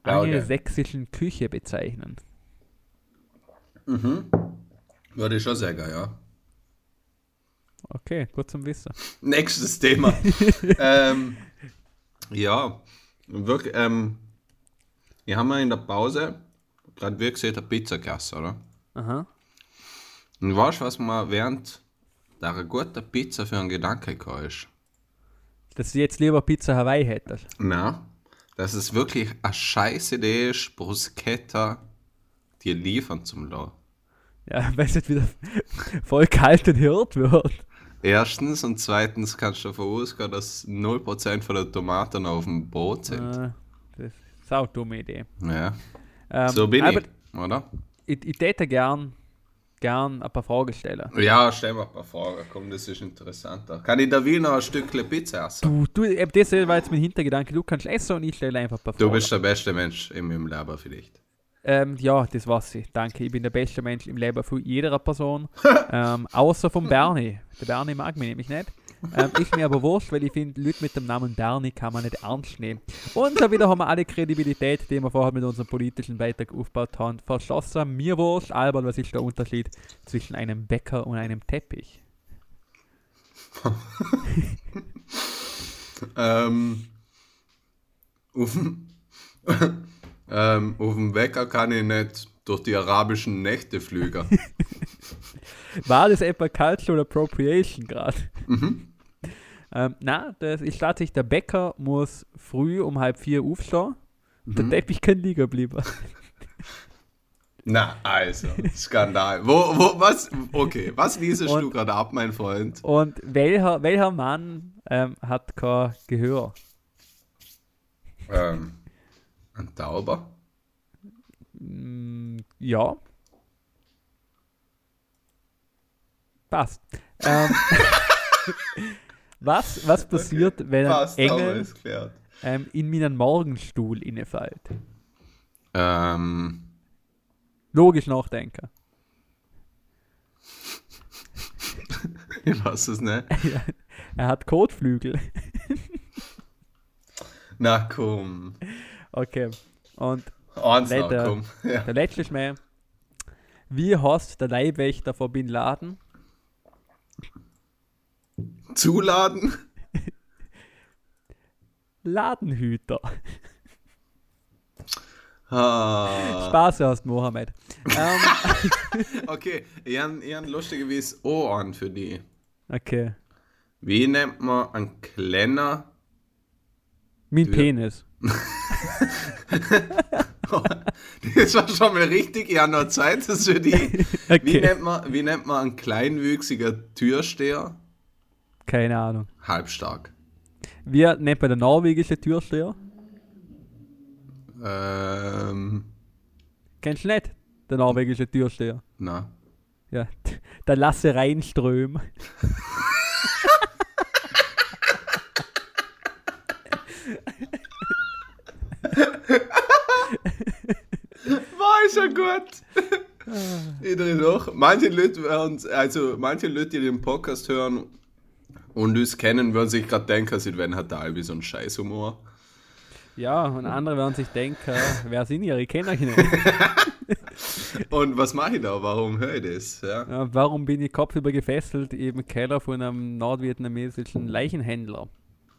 Ja, okay. angelsächsischen Küche bezeichnen? Würde ich schon sagen, ja. Okay, gut zum Wissen. Nächstes Thema. ähm, ja, wirklich, ähm, wir haben ja in der Pause, gerade wie gesagt, eine Pizzakasse, oder? Aha. Und weißt du, was mir während der guten Pizza für einen Gedanke gekommen ist? Dass du jetzt lieber Pizza Hawaii hättest. Na, dass es wirklich eine scheiß Idee ist, Bruschetta dir liefern zum lassen. Ja, weil es jetzt wieder voll kalt und hört wird. Erstens und zweitens kannst du davon ausgehen, dass 0% von den Tomaten auf dem Brot sind. Äh, das ist auch eine dumme Idee. Ja, Ähm, so bin ich, oder? ich. Ich täte gern, gern ein paar Fragen stellen. Ja, stell mir ein paar Fragen, komm, das ist interessanter. Kann ich da wie noch ein Stückchen Pizza essen? Du, du, eben das war jetzt mein Hintergedanke. Du kannst essen und ich stelle einfach ein paar Fragen. Du bist der beste Mensch in meinem Leben vielleicht. Ähm, ja, das weiß ich. Danke. Ich bin der beste Mensch im Leben von jeder Person. ähm, außer vom Bernie. Der Bernie mag mich nämlich nicht. Ähm, ist mir aber wurscht, weil ich finde, Leute mit dem Namen Bernie kann man nicht ernst nehmen. Und schon wieder haben wir alle Kredibilität, die wir vorher mit unserem politischen Beitrag aufgebaut haben, verschlossen. Mir wurscht. Albert, was ist der Unterschied zwischen einem Bäcker und einem Teppich? Ähm, auf, dem, ähm, auf dem Wecker kann ich nicht durch die arabischen Nächte flügen. War das etwa Cultural Appropriation gerade? Ähm, na, das ist tatsächlich, der Bäcker muss früh um halb vier aufstehen und der Teppich kann liegen bleiben. Na, also, Skandal. Wo, wo, was? Okay, was liest Und- du gerade ab, mein Freund? Und welcher, welcher Mann ähm, hat kein Gehör? Ähm, ein Tauber? Mm, ja. Passt. Ähm, was, was passiert, wenn ein Passt, Engel ähm, in meinen Morgenstuhl innefällt? Ähm, Logisch nachdenken. ich weiß es nicht. Er hat Kotflügel. Na komm. Okay. Und Eins noch, Weiter. komm. Ja. der letzte ist mehr. Wie heißt der Leibwächter von Bin Laden? Zuladen? Ladenhüter. Ah. Spaß hast Mohammed. ähm, Okay, ich habe ein lustiges Ohren für die. okay. Wie nennt man einen kleiner Mein Ja. Penis. Das war schon mal richtig, ja, noch Zeit ist für die. Wie, Okay. nennt man, wie nennt man einen kleinwüchsiger Türsteher? Keine Ahnung. Halbstark. Wie nennt man der norwegische Türsteher? Ähm, Kennst du nicht? Der norwegische Türsteher. na. Ja. Der Lasse Reinström. War ist ja gut. ich drehe durch. Manche Leute also manche Leute, die den Podcast hören und uns kennen, würden sich gerade denken, sie werden halt da wie so ein Scheißhumor. Ja, und andere werden sich denken, wer sind ihre? Ich kenne euch nicht. Und was mache ich da? Warum höre ich das? Ja. Ja, warum bin ich kopfüber gefesselt im Keller von einem nordvietnamesischen Leichenhändler?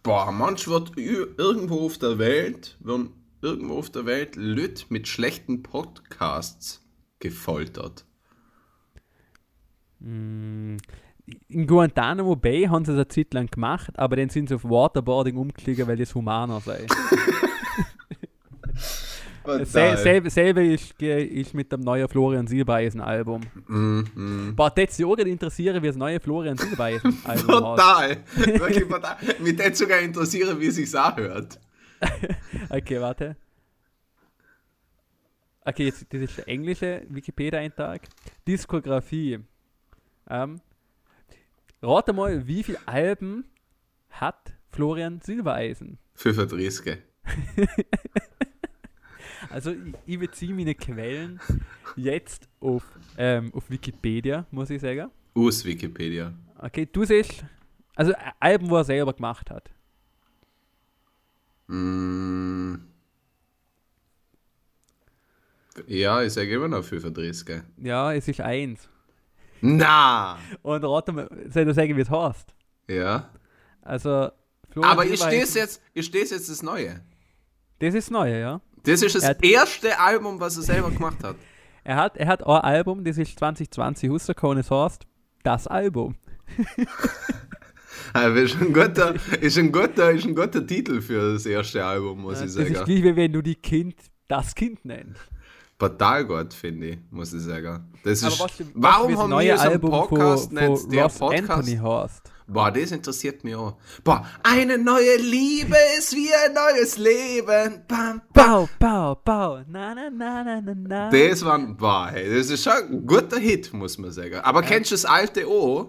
Boah, manch wird irgendwo auf der Welt, werden irgendwo auf der Welt Leute mit schlechten Podcasts gefoltert. In Guantanamo Bay haben sie es eine Zeit lang gemacht, aber dann sind sie auf Waterboarding umgestiegen, weil das humaner sei. Sel selbe, selbe ist, ist mit dem neuen Florian Silbereisen-Album. Mm, mm. Boah, das gerade interessieren, wie das neue Florian Silbereisen-Album heißt. Total. Wirklich total. Mich würde sogar interessieren, wie es sich anhört. Okay, warte. Okay, jetzt, das ist der englische Wikipedia-Eintrag. Diskografie. Ähm, rate mal, wie viele Alben hat Florian Silbereisen? 35. Also ich, ich beziehe meine Quellen jetzt auf, ähm, auf Wikipedia, muss ich sagen. Aus Wikipedia. Okay, du siehst, also Alben, wo er selber gemacht hat. Mm. Ja, ich sage immer noch 35. gell? Ja, es ist eins. Na! Und rate soll ich sagen, wie es heißt? Ja. Also, Florian Aber ich steh's jetzt, ich jetzt das Neue. Das ist das Neue, ja. Das ist das hat- erste Album, was er selber gemacht hat. Er hat, er hat ein Album, das ist 2020 rausgekommen, es heißt Das Album. Aber ist ein guter, ist ein guter, ist ein guter Titel für das erste Album, muss Ja, ich das ist sagen. wie wenn du die Kind das Kind nennst. Total gut, finde ich, muss ich sagen. Das ist, was, was warum haben wir so einen Podcast von, nicht, von der Ross Podcast? Anthony heißt? Boah, das interessiert mich auch. Boah, eine neue Liebe ist wie ein neues Leben. Bam, bam. Bau, bau, bau. Na, na, na, na, na, na. Das war, boah, hey, das ist schon ein guter Hit, muss man sagen. Aber kennst du das alte auch?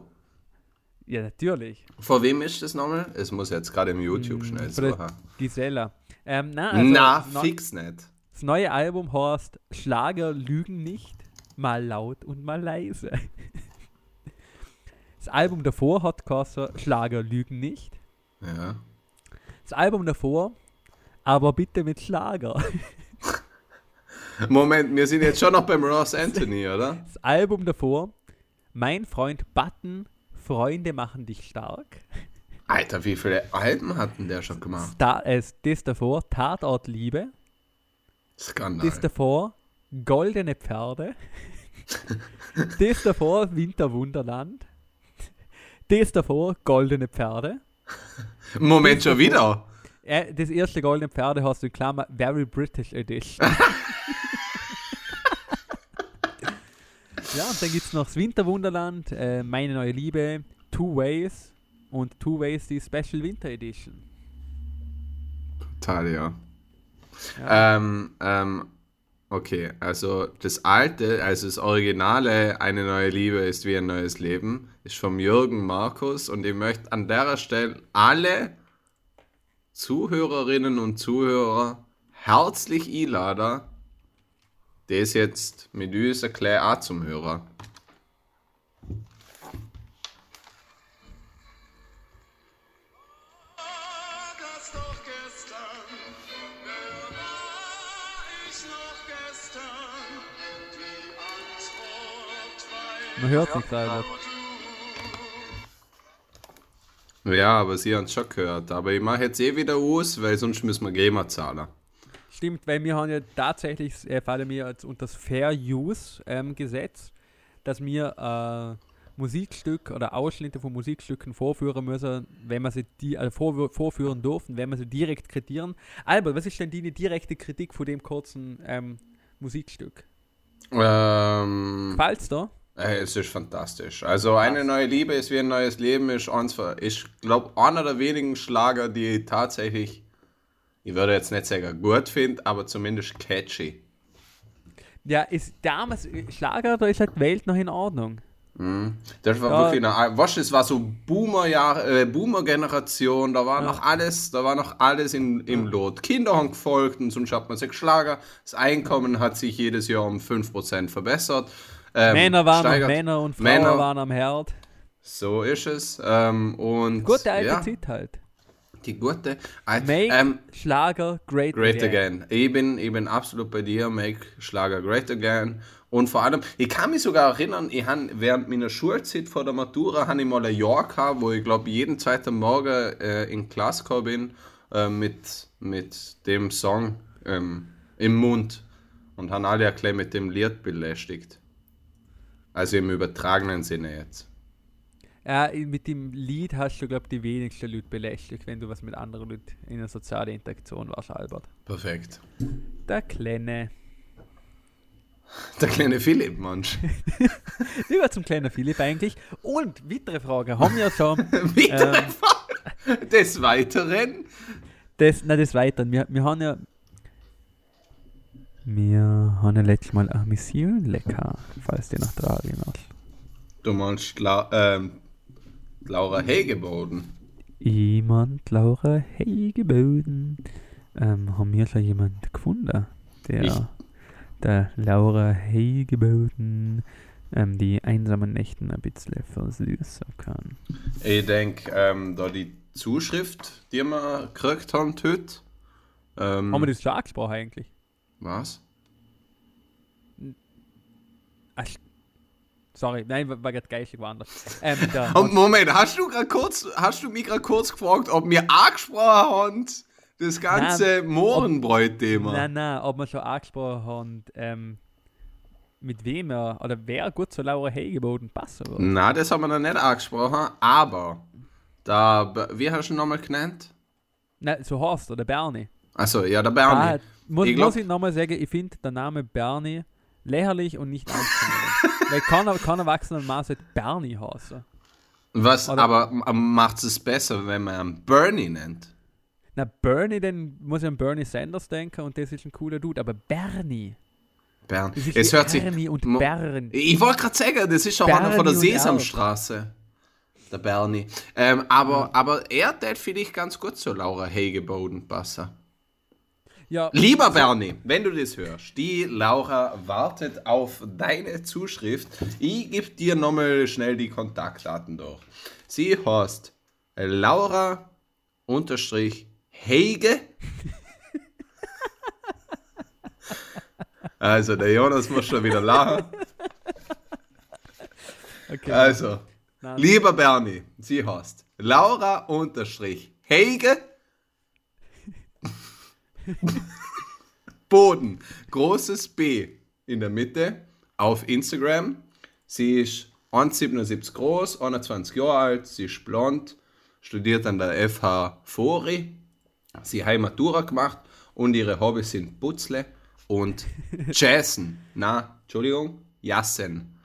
Ja, natürlich. Von wem ist das nochmal? Es muss jetzt gerade im YouTube schnell Von der suchen. Gisela. Ähm, na, also, Na, fix nicht. Das neue Album heißt Schlager lügen nicht, mal laut und mal leise. Das Album davor hat geheißen Schlager lügen nicht. Ja. Das Album davor, aber bitte mit Schlager. Moment, wir sind jetzt schon noch beim Ross Anthony, oder? Das Album davor, Mein Freund Button, Freunde machen dich stark. Alter, wie viele Alben hat denn der schon gemacht? Da, äh, das davor, Tatort Liebe. Skandal. Das davor, Goldene Pferde. das davor, Winterwunderland. Das davor, Goldene Pferde. Moment, schon wieder? Äh, das erste Goldene Pferde hast du in Klammer Very British Edition. ja, und dann gibt es noch das Winterwunderland, äh, Meine neue Liebe, Two Ways und Two Ways die Special Winter Edition. Total, ja. Ähm, ähm, okay, also das alte, also das originale Eine neue Liebe ist wie ein neues Leben, ist vom Jürgen Markus und ich möchte an der Stelle alle Zuhörerinnen und Zuhörer herzlich einladen, das jetzt mit uns auch zum Hörer. Man hört nichts, Albert. Ja, aber sie haben es schon gehört, aber ich mache jetzt eh wieder aus, weil sonst müssen wir GEMA zahlen. Stimmt, weil wir haben ja tatsächlich, äh, fallen mir jetzt unter das Fair Use ähm, Gesetz, dass wir äh, Musikstück oder Ausschnitte von Musikstücken vorführen müssen, wenn wir sie die, äh, vor, vorführen dürfen, wenn wir sie direkt kritieren. Albert, was ist denn deine direkte Kritik von dem kurzen ähm, Musikstück? Ähm, Falls da? Es ist fantastisch. Also eine neue Liebe ist wie ein neues Leben ist eins ich glaube, einer der wenigen Schlager, die ich tatsächlich, ich würde jetzt nicht sagen gut finde, aber zumindest catchy. Ja, ist damals Schlager, da ist halt Welt noch in Ordnung. Das war Ja. wirklich eine, was das war so Boomer äh, Boomer Generation, da war noch alles, da war noch alles in, im Lot. Kinder haben gefolgt und sonst hat man sich geschlagen. Das Einkommen hat sich jedes Jahr um 5% verbessert. Ähm, Männer waren steigert. Männer und Frauen Männer- waren am Herd. So ist es. Ähm, und Gute alte ja, Zeit halt. die gute. Äh, Make ähm, Schlager great, Great again. Ich bin, ich bin absolut bei dir. Make Schlager great again. Und vor allem, ich kann mich sogar erinnern, ich han, während meiner Schulzeit vor der Matura hatte ich mal ein Jahr gehabt, wo ich glaube jeden zweiten Morgen äh, in Klasse bin äh, mit, mit dem Song ähm, im Mund und haben alle bisschen mit dem Lied belästigt. Also im übertragenen Sinne jetzt. Ja, mit dem Lied hast du, glaube ich, die wenigsten Leute belästigt, wenn du was mit anderen Leuten in einer sozialen Interaktion warst, Albert. Perfekt. Der Kleine. Der kleine Philipp, Mensch. Lieber zum kleinen Philipp eigentlich. Und weitere Frage haben wir schon. Wieder Ähm. einfach des Weiteren. Das, na, das weiter. Wir, wir haben ja. Wir haben ja letztes Mal eine Mission lecker, falls dir noch dran erinnerst. Du meinst La ähm, Laura Hegeboden. Jemand, Laura Hegeboden. Ähm, haben wir schon jemand gefunden? der, Ich- der Laura Hegeboden ähm, die einsamen Nächten ein bisschen versüßen kann. Ich denke, ähm, da die Zuschrift, die wir gekriegt haben heute. Ähm, Haben wir das schon angesprochen eigentlich? Was? Ach, sorry, nein, war, gerade geistig woanders. Ähm, Und Moment, hast du kurz, hast du mich gerade kurz gefragt, ob wir angesprochen haben, das ganze Mohrenbräut-Thema? Nein, nein, ob wir schon angesprochen haben, ähm, mit wem er oder wer gut zu Laura Hegeboden passen würde. Na, das haben wir noch nicht angesprochen, aber da, wie hast du ihn nochmal genannt? Nein, so heißt er, der Bernie. Also ja, der Ah, Bernie. Muss, Ich muss ich nochmal sagen, ich finde der Name Bernie lächerlich und nicht ernst zu nehmen. Weil kein, kein erwachsener Mann sollte Bernie heißen. Was oder- aber macht es besser, wenn man ihn Bernie nennt? Na, Bernie, dann muss ich an Bernie Sanders denken und das ist ein cooler Dude, aber Bernie. Bern. Das ist Es hört sich. Ernie und Bern. Ich wollte gerade sagen, das ist schon einer von der Bernie Sesamstraße. Der Bernie. Ähm, aber, aber er, der finde ich ganz gut zu Laura Hegeboden passen. Ja, Lieber Bernie, wenn du das hörst, die Laura wartet auf deine Zuschrift. Ich gebe dir nochmal schnell die Kontaktdaten durch. Sie heißt Laura unterstrich Hege. Also, der Jonas muss schon wieder lachen. okay. Also, Nein. lieber Bernie, sie heißt Laura unterstrich Hege. Boden, großes B in der Mitte auf Instagram. Sie ist 1,77 groß, 21 Jahre alt, sie ist blond, studiert an der FH Fori. Sie hat Matura gemacht und ihre Hobbys sind Putzle und Jazzen. Na, Entschuldigung, Jassen.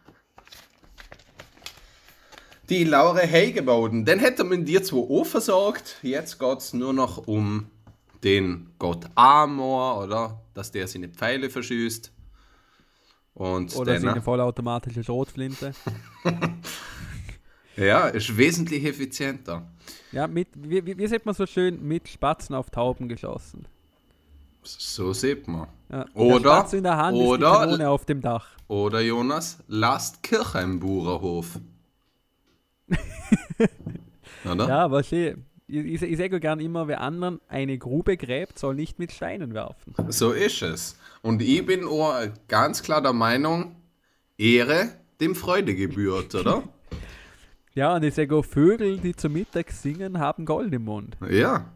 Die Laura Hegeboden, den hätte man dir zwar auch versorgt, jetzt geht es nur noch um den Gott Amor, oder? Dass der seine Pfeile verschießt. Und Oder dann, sie eine vollautomatische Schrotflinte. ja, ist wesentlich effizienter. Ja, mit, wie, wie, wie sieht man so schön mit Spatzen auf Tauben geschossen? So sieht man. Ja, Oder- in der Hand ist die oder- Kanone auf dem Dach. Oder Jonas, lasst Kirche im Bauernhof. oder? Ja, aber schön. Ich, ich, sage gern immer, wer anderen eine Grube gräbt, soll nicht mit Steinen werfen. So ist es. Und ich bin auch ganz klar der Meinung, Ehre dem Freude gebührt, oder? Ja, und ich sage auch, Vögel, die zu Mittag singen, haben Gold im Mund. ja.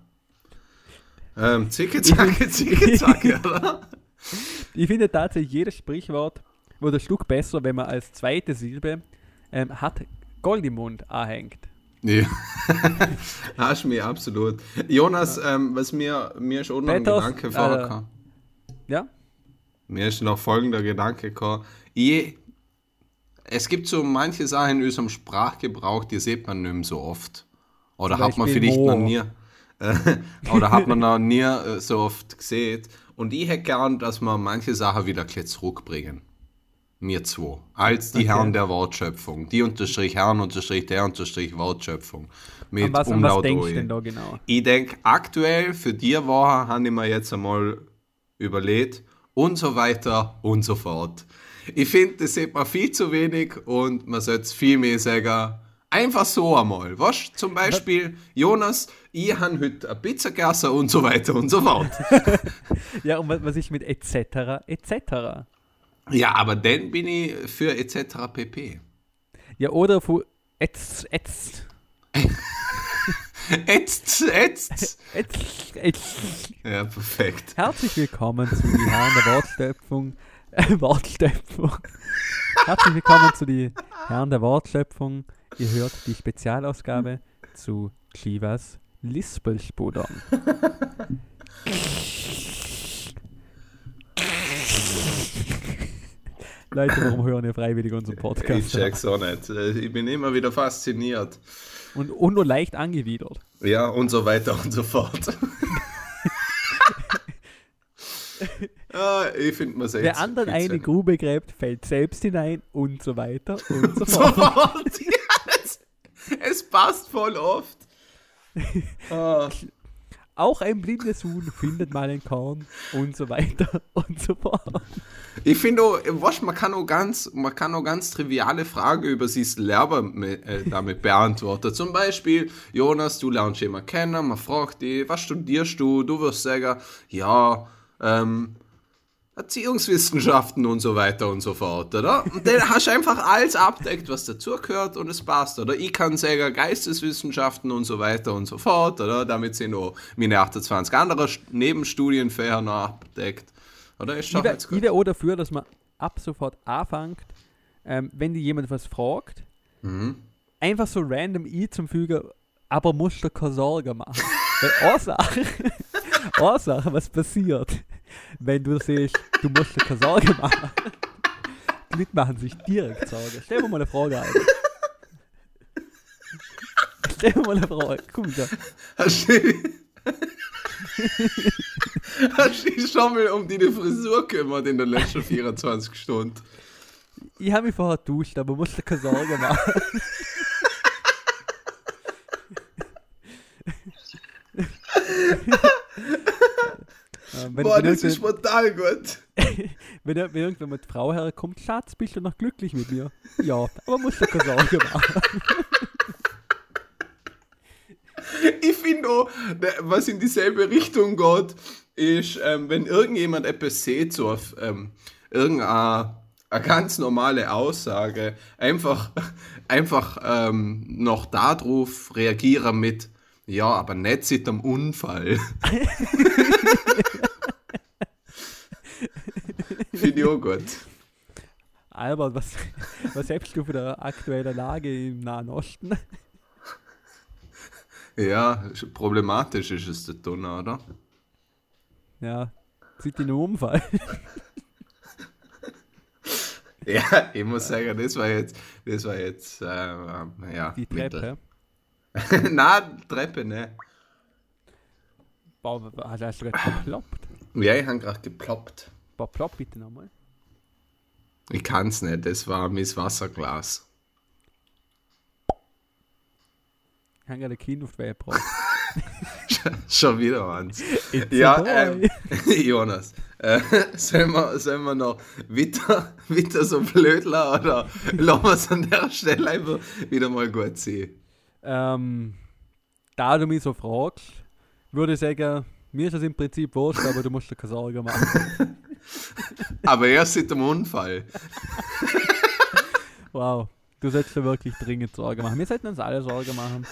Ähm, zicke, zacke, zicke, zacke, oder? Ich finde tatsächlich jedes Sprichwort wird ein Stück besser, wenn man als zweite Silbe ähm, hat Gold im Mund anhängt. Ja. Hast mich absolut. Jonas, ähm, was mir, mir ist auch noch ein Gedanke äh, vorgekommen. Ja? Mir ist noch folgender Gedanke gekommen. Ich, es gibt so manche Sachen in unserem Sprachgebrauch, die sieht man nicht mehr so oft. Oder Zum hat man vielleicht Moor. noch nie, äh, oder hat man noch nie äh, so oft gesehen. Und ich hätte gern, dass wir manche Sachen wieder zurückbringen. Mir zwei. Als die Okay. Herren der Wortschöpfung. Die unterstrich Herren unterstrich der unterstrich Wortschöpfung. Mit An was, an was Umlaut denkst du denn da genau? Ich denke, aktuell für die Woche habe ich mir jetzt einmal überlegt und so weiter und so fort. Ich finde, das sieht man viel zu wenig und man sollte es viel mehr sagen. Einfach so einmal. Was? Zum Beispiel, Jonas, ich habe heute eine Pizza gegessen und so weiter und so fort. Ja, und was, ist mit etc. etc.? Ja, aber dann bin ich für etc. pp. Ja, oder für jetzt, jetzt, Jetzt, jetzt. jetzt, jetzt. Ja, perfekt. Herzlich willkommen zu die Herren der Wortschöpfung. Äh, Wortschöpfung. Herzlich willkommen zu die Herren der Wortschöpfung. Ihr hört die Spezialausgabe zu Chivas Lispelspudern. Leute, warum hören ihr freiwillig unseren Ich Podcast? check's auch nicht. Ich bin immer wieder fasziniert. Und, und nur leicht angewidert. Ja, und so weiter und so fort. ja, ich finde man Wer anderen eine Grube gräbt, fällt selbst hinein und so weiter und so fort. Ja, es, es passt voll oft. Ah, Auch ein blindes Huhn findet mal ein Korn und so weiter und so fort. Ich finde was, man kann auch ganz, man kann auch ganz triviale Fragen über sich selber äh, damit beantworten. Zum Beispiel, Jonas, du lernst jemanden kennen, man fragt dich, was studierst du? Du wirst sagen, ja, ähm, Erziehungswissenschaften und so weiter und so fort, oder? Und dann hast du einfach alles abdeckt, was dazugehört und es passt, oder? Ich kann sagen, Geisteswissenschaften und so weiter und so fort, oder? Damit sind auch meine 28 andere St- Nebenstudienfächer noch abdeckt. Oder? Ist Ich wäre auch dafür, dass man ab sofort anfängt, ähm, wenn dir jemand was fragt, Mhm. einfach so random einzufügen, aber musst du keine Sorge machen. Weil Ursache, Ursache, was passiert, wenn du siehst, du musst dir keine Sorge machen. Die Leute machen sich direkt Sorge. Stell mir mal eine Frage ein. Stell mir mal eine Frage. Komm da. Hast du, hast du dich schon mal um deine Frisur gekümmert in den letzten 24 Stunden? Ich habe mich vorher duscht, aber musst dir keine Sorge machen. Ähm, wenn, Boah, wenn, das ist total gut. wenn, wenn irgendwann mit Frau herkommt, Schatz, bist du noch glücklich mit mir? Ja, aber musst dir keine Sorge machen. Ich finde auch, der- was in dieselbe Richtung geht, ist, ähm, wenn irgendjemand etwas sieht, so auf ähm, irgendeine eine ganz normale Aussage, einfach, einfach ähm, noch darauf reagieren mit, ja, aber nicht seit dem Unfall. finde ich auch gut. Albert, was, was hältst du von der aktuellen Lage im Nahen Osten? Ja, problematisch ist es da tun, oder? Ja, sieht in einem Unfall. Ja, ich muss sagen, das war jetzt, das war jetzt, äh, ja. Die Treppe. mittel. Nein, Treppe, ne. Boah, hast hast du gerade geploppt? Ja, ich habe gerade geploppt. Boah, plopp bitte nochmal. Ich kann's nicht, das war mein Wasserglas. Ich habe gerade ein Kind auf die Welt gebracht. Schon wieder eins. Ja, ähm, Jonas, äh, sollen, wir, sollen wir noch wieder, wieder so blödeln oder lassen wir es an der Stelle einfach wieder mal gut sehen? Ähm, da du mich so fragst, würde ich sagen, mir ist das im Prinzip wurscht, aber du musst dir keine Sorgen machen. Aber erst seit dem Unfall. Wow, du solltest dir wirklich dringend Sorgen machen. Wir sollten uns alle Sorgen machen.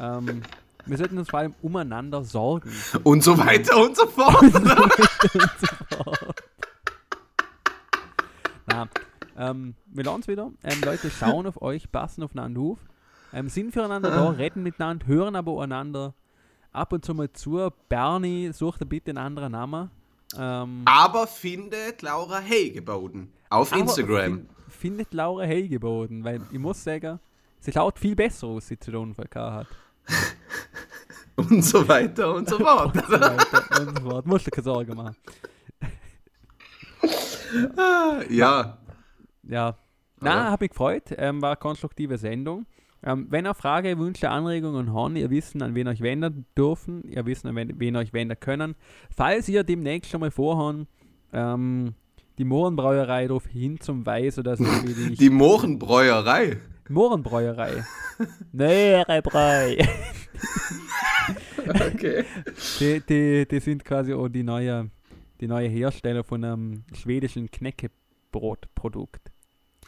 Ähm, wir sollten uns vor allem umeinander sorgen. Und so weiter und so fort. Na, ähm, wir lernen es wieder. Ähm, Leute schauen auf euch, passen aufeinander auf, ähm, sind füreinander da, reden miteinander, hören aber einander ab und zu mal zu. Bernie, such dir bitte einen anderen Namen. Ähm, Aber findet Laura Hegeboden auf Instagram. fin- findet Laura Hellgeboden, weil ich muss sagen, sie schaut viel besser aus, seit sie den Unfall hat. Und so weiter und so fort. Und so weiter und so fort. Musst dir keine Sorgen machen. ja, Ja. Na, Aber- hab mich gefreut. Ähm, war eine konstruktive Sendung. Ähm, wenn ihr Frage, Wünsche, Anregungen habt, ihr wisst, an wen euch wenden dürfen, ihr wisst, an wen, wen euch wenden können. Falls ihr demnächst schon mal vorhabt, ähm, die Mohrenbrauerei darauf hinzuweisen, dass ihr die, die Mohrenbräuerei. Mohrenbrauerei. Möhrebräu. Okay. die, die, die sind quasi auch die neue, die neue Hersteller von einem schwedischen Knäckebrotprodukt.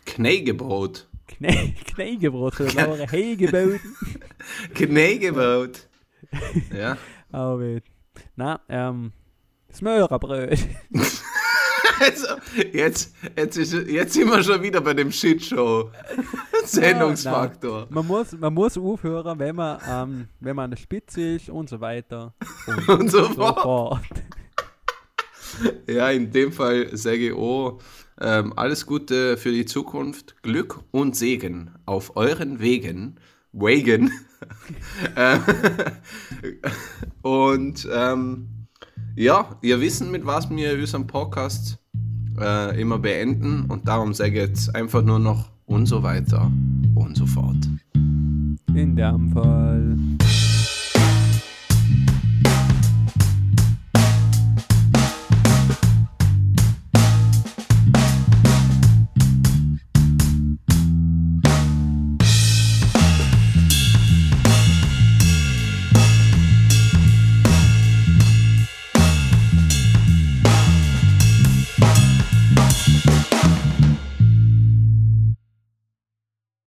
Knägebrot. Knäckebrot von der Laura Hegeboden. Knägebrot. Ja. Aber na, ähm, Smörerbröt. Also, jetzt, jetzt, ist, jetzt sind wir schon wieder bei dem Shitshow. Sendungsfaktor. Man muss, man muss aufhören, wenn man, ähm, wenn man an der Spitze ist und so weiter. Und, Und so so fort. fort. Ja, in dem Fall sage ich auch, ähm, alles Gute für die Zukunft, Glück und Segen auf euren Wegen. Wegen. Äh, und ähm, ja, ihr wisst, mit was wir unseren Podcast äh, immer beenden. Und darum sage ich jetzt einfach nur noch und so weiter und so fort. In dem Fall.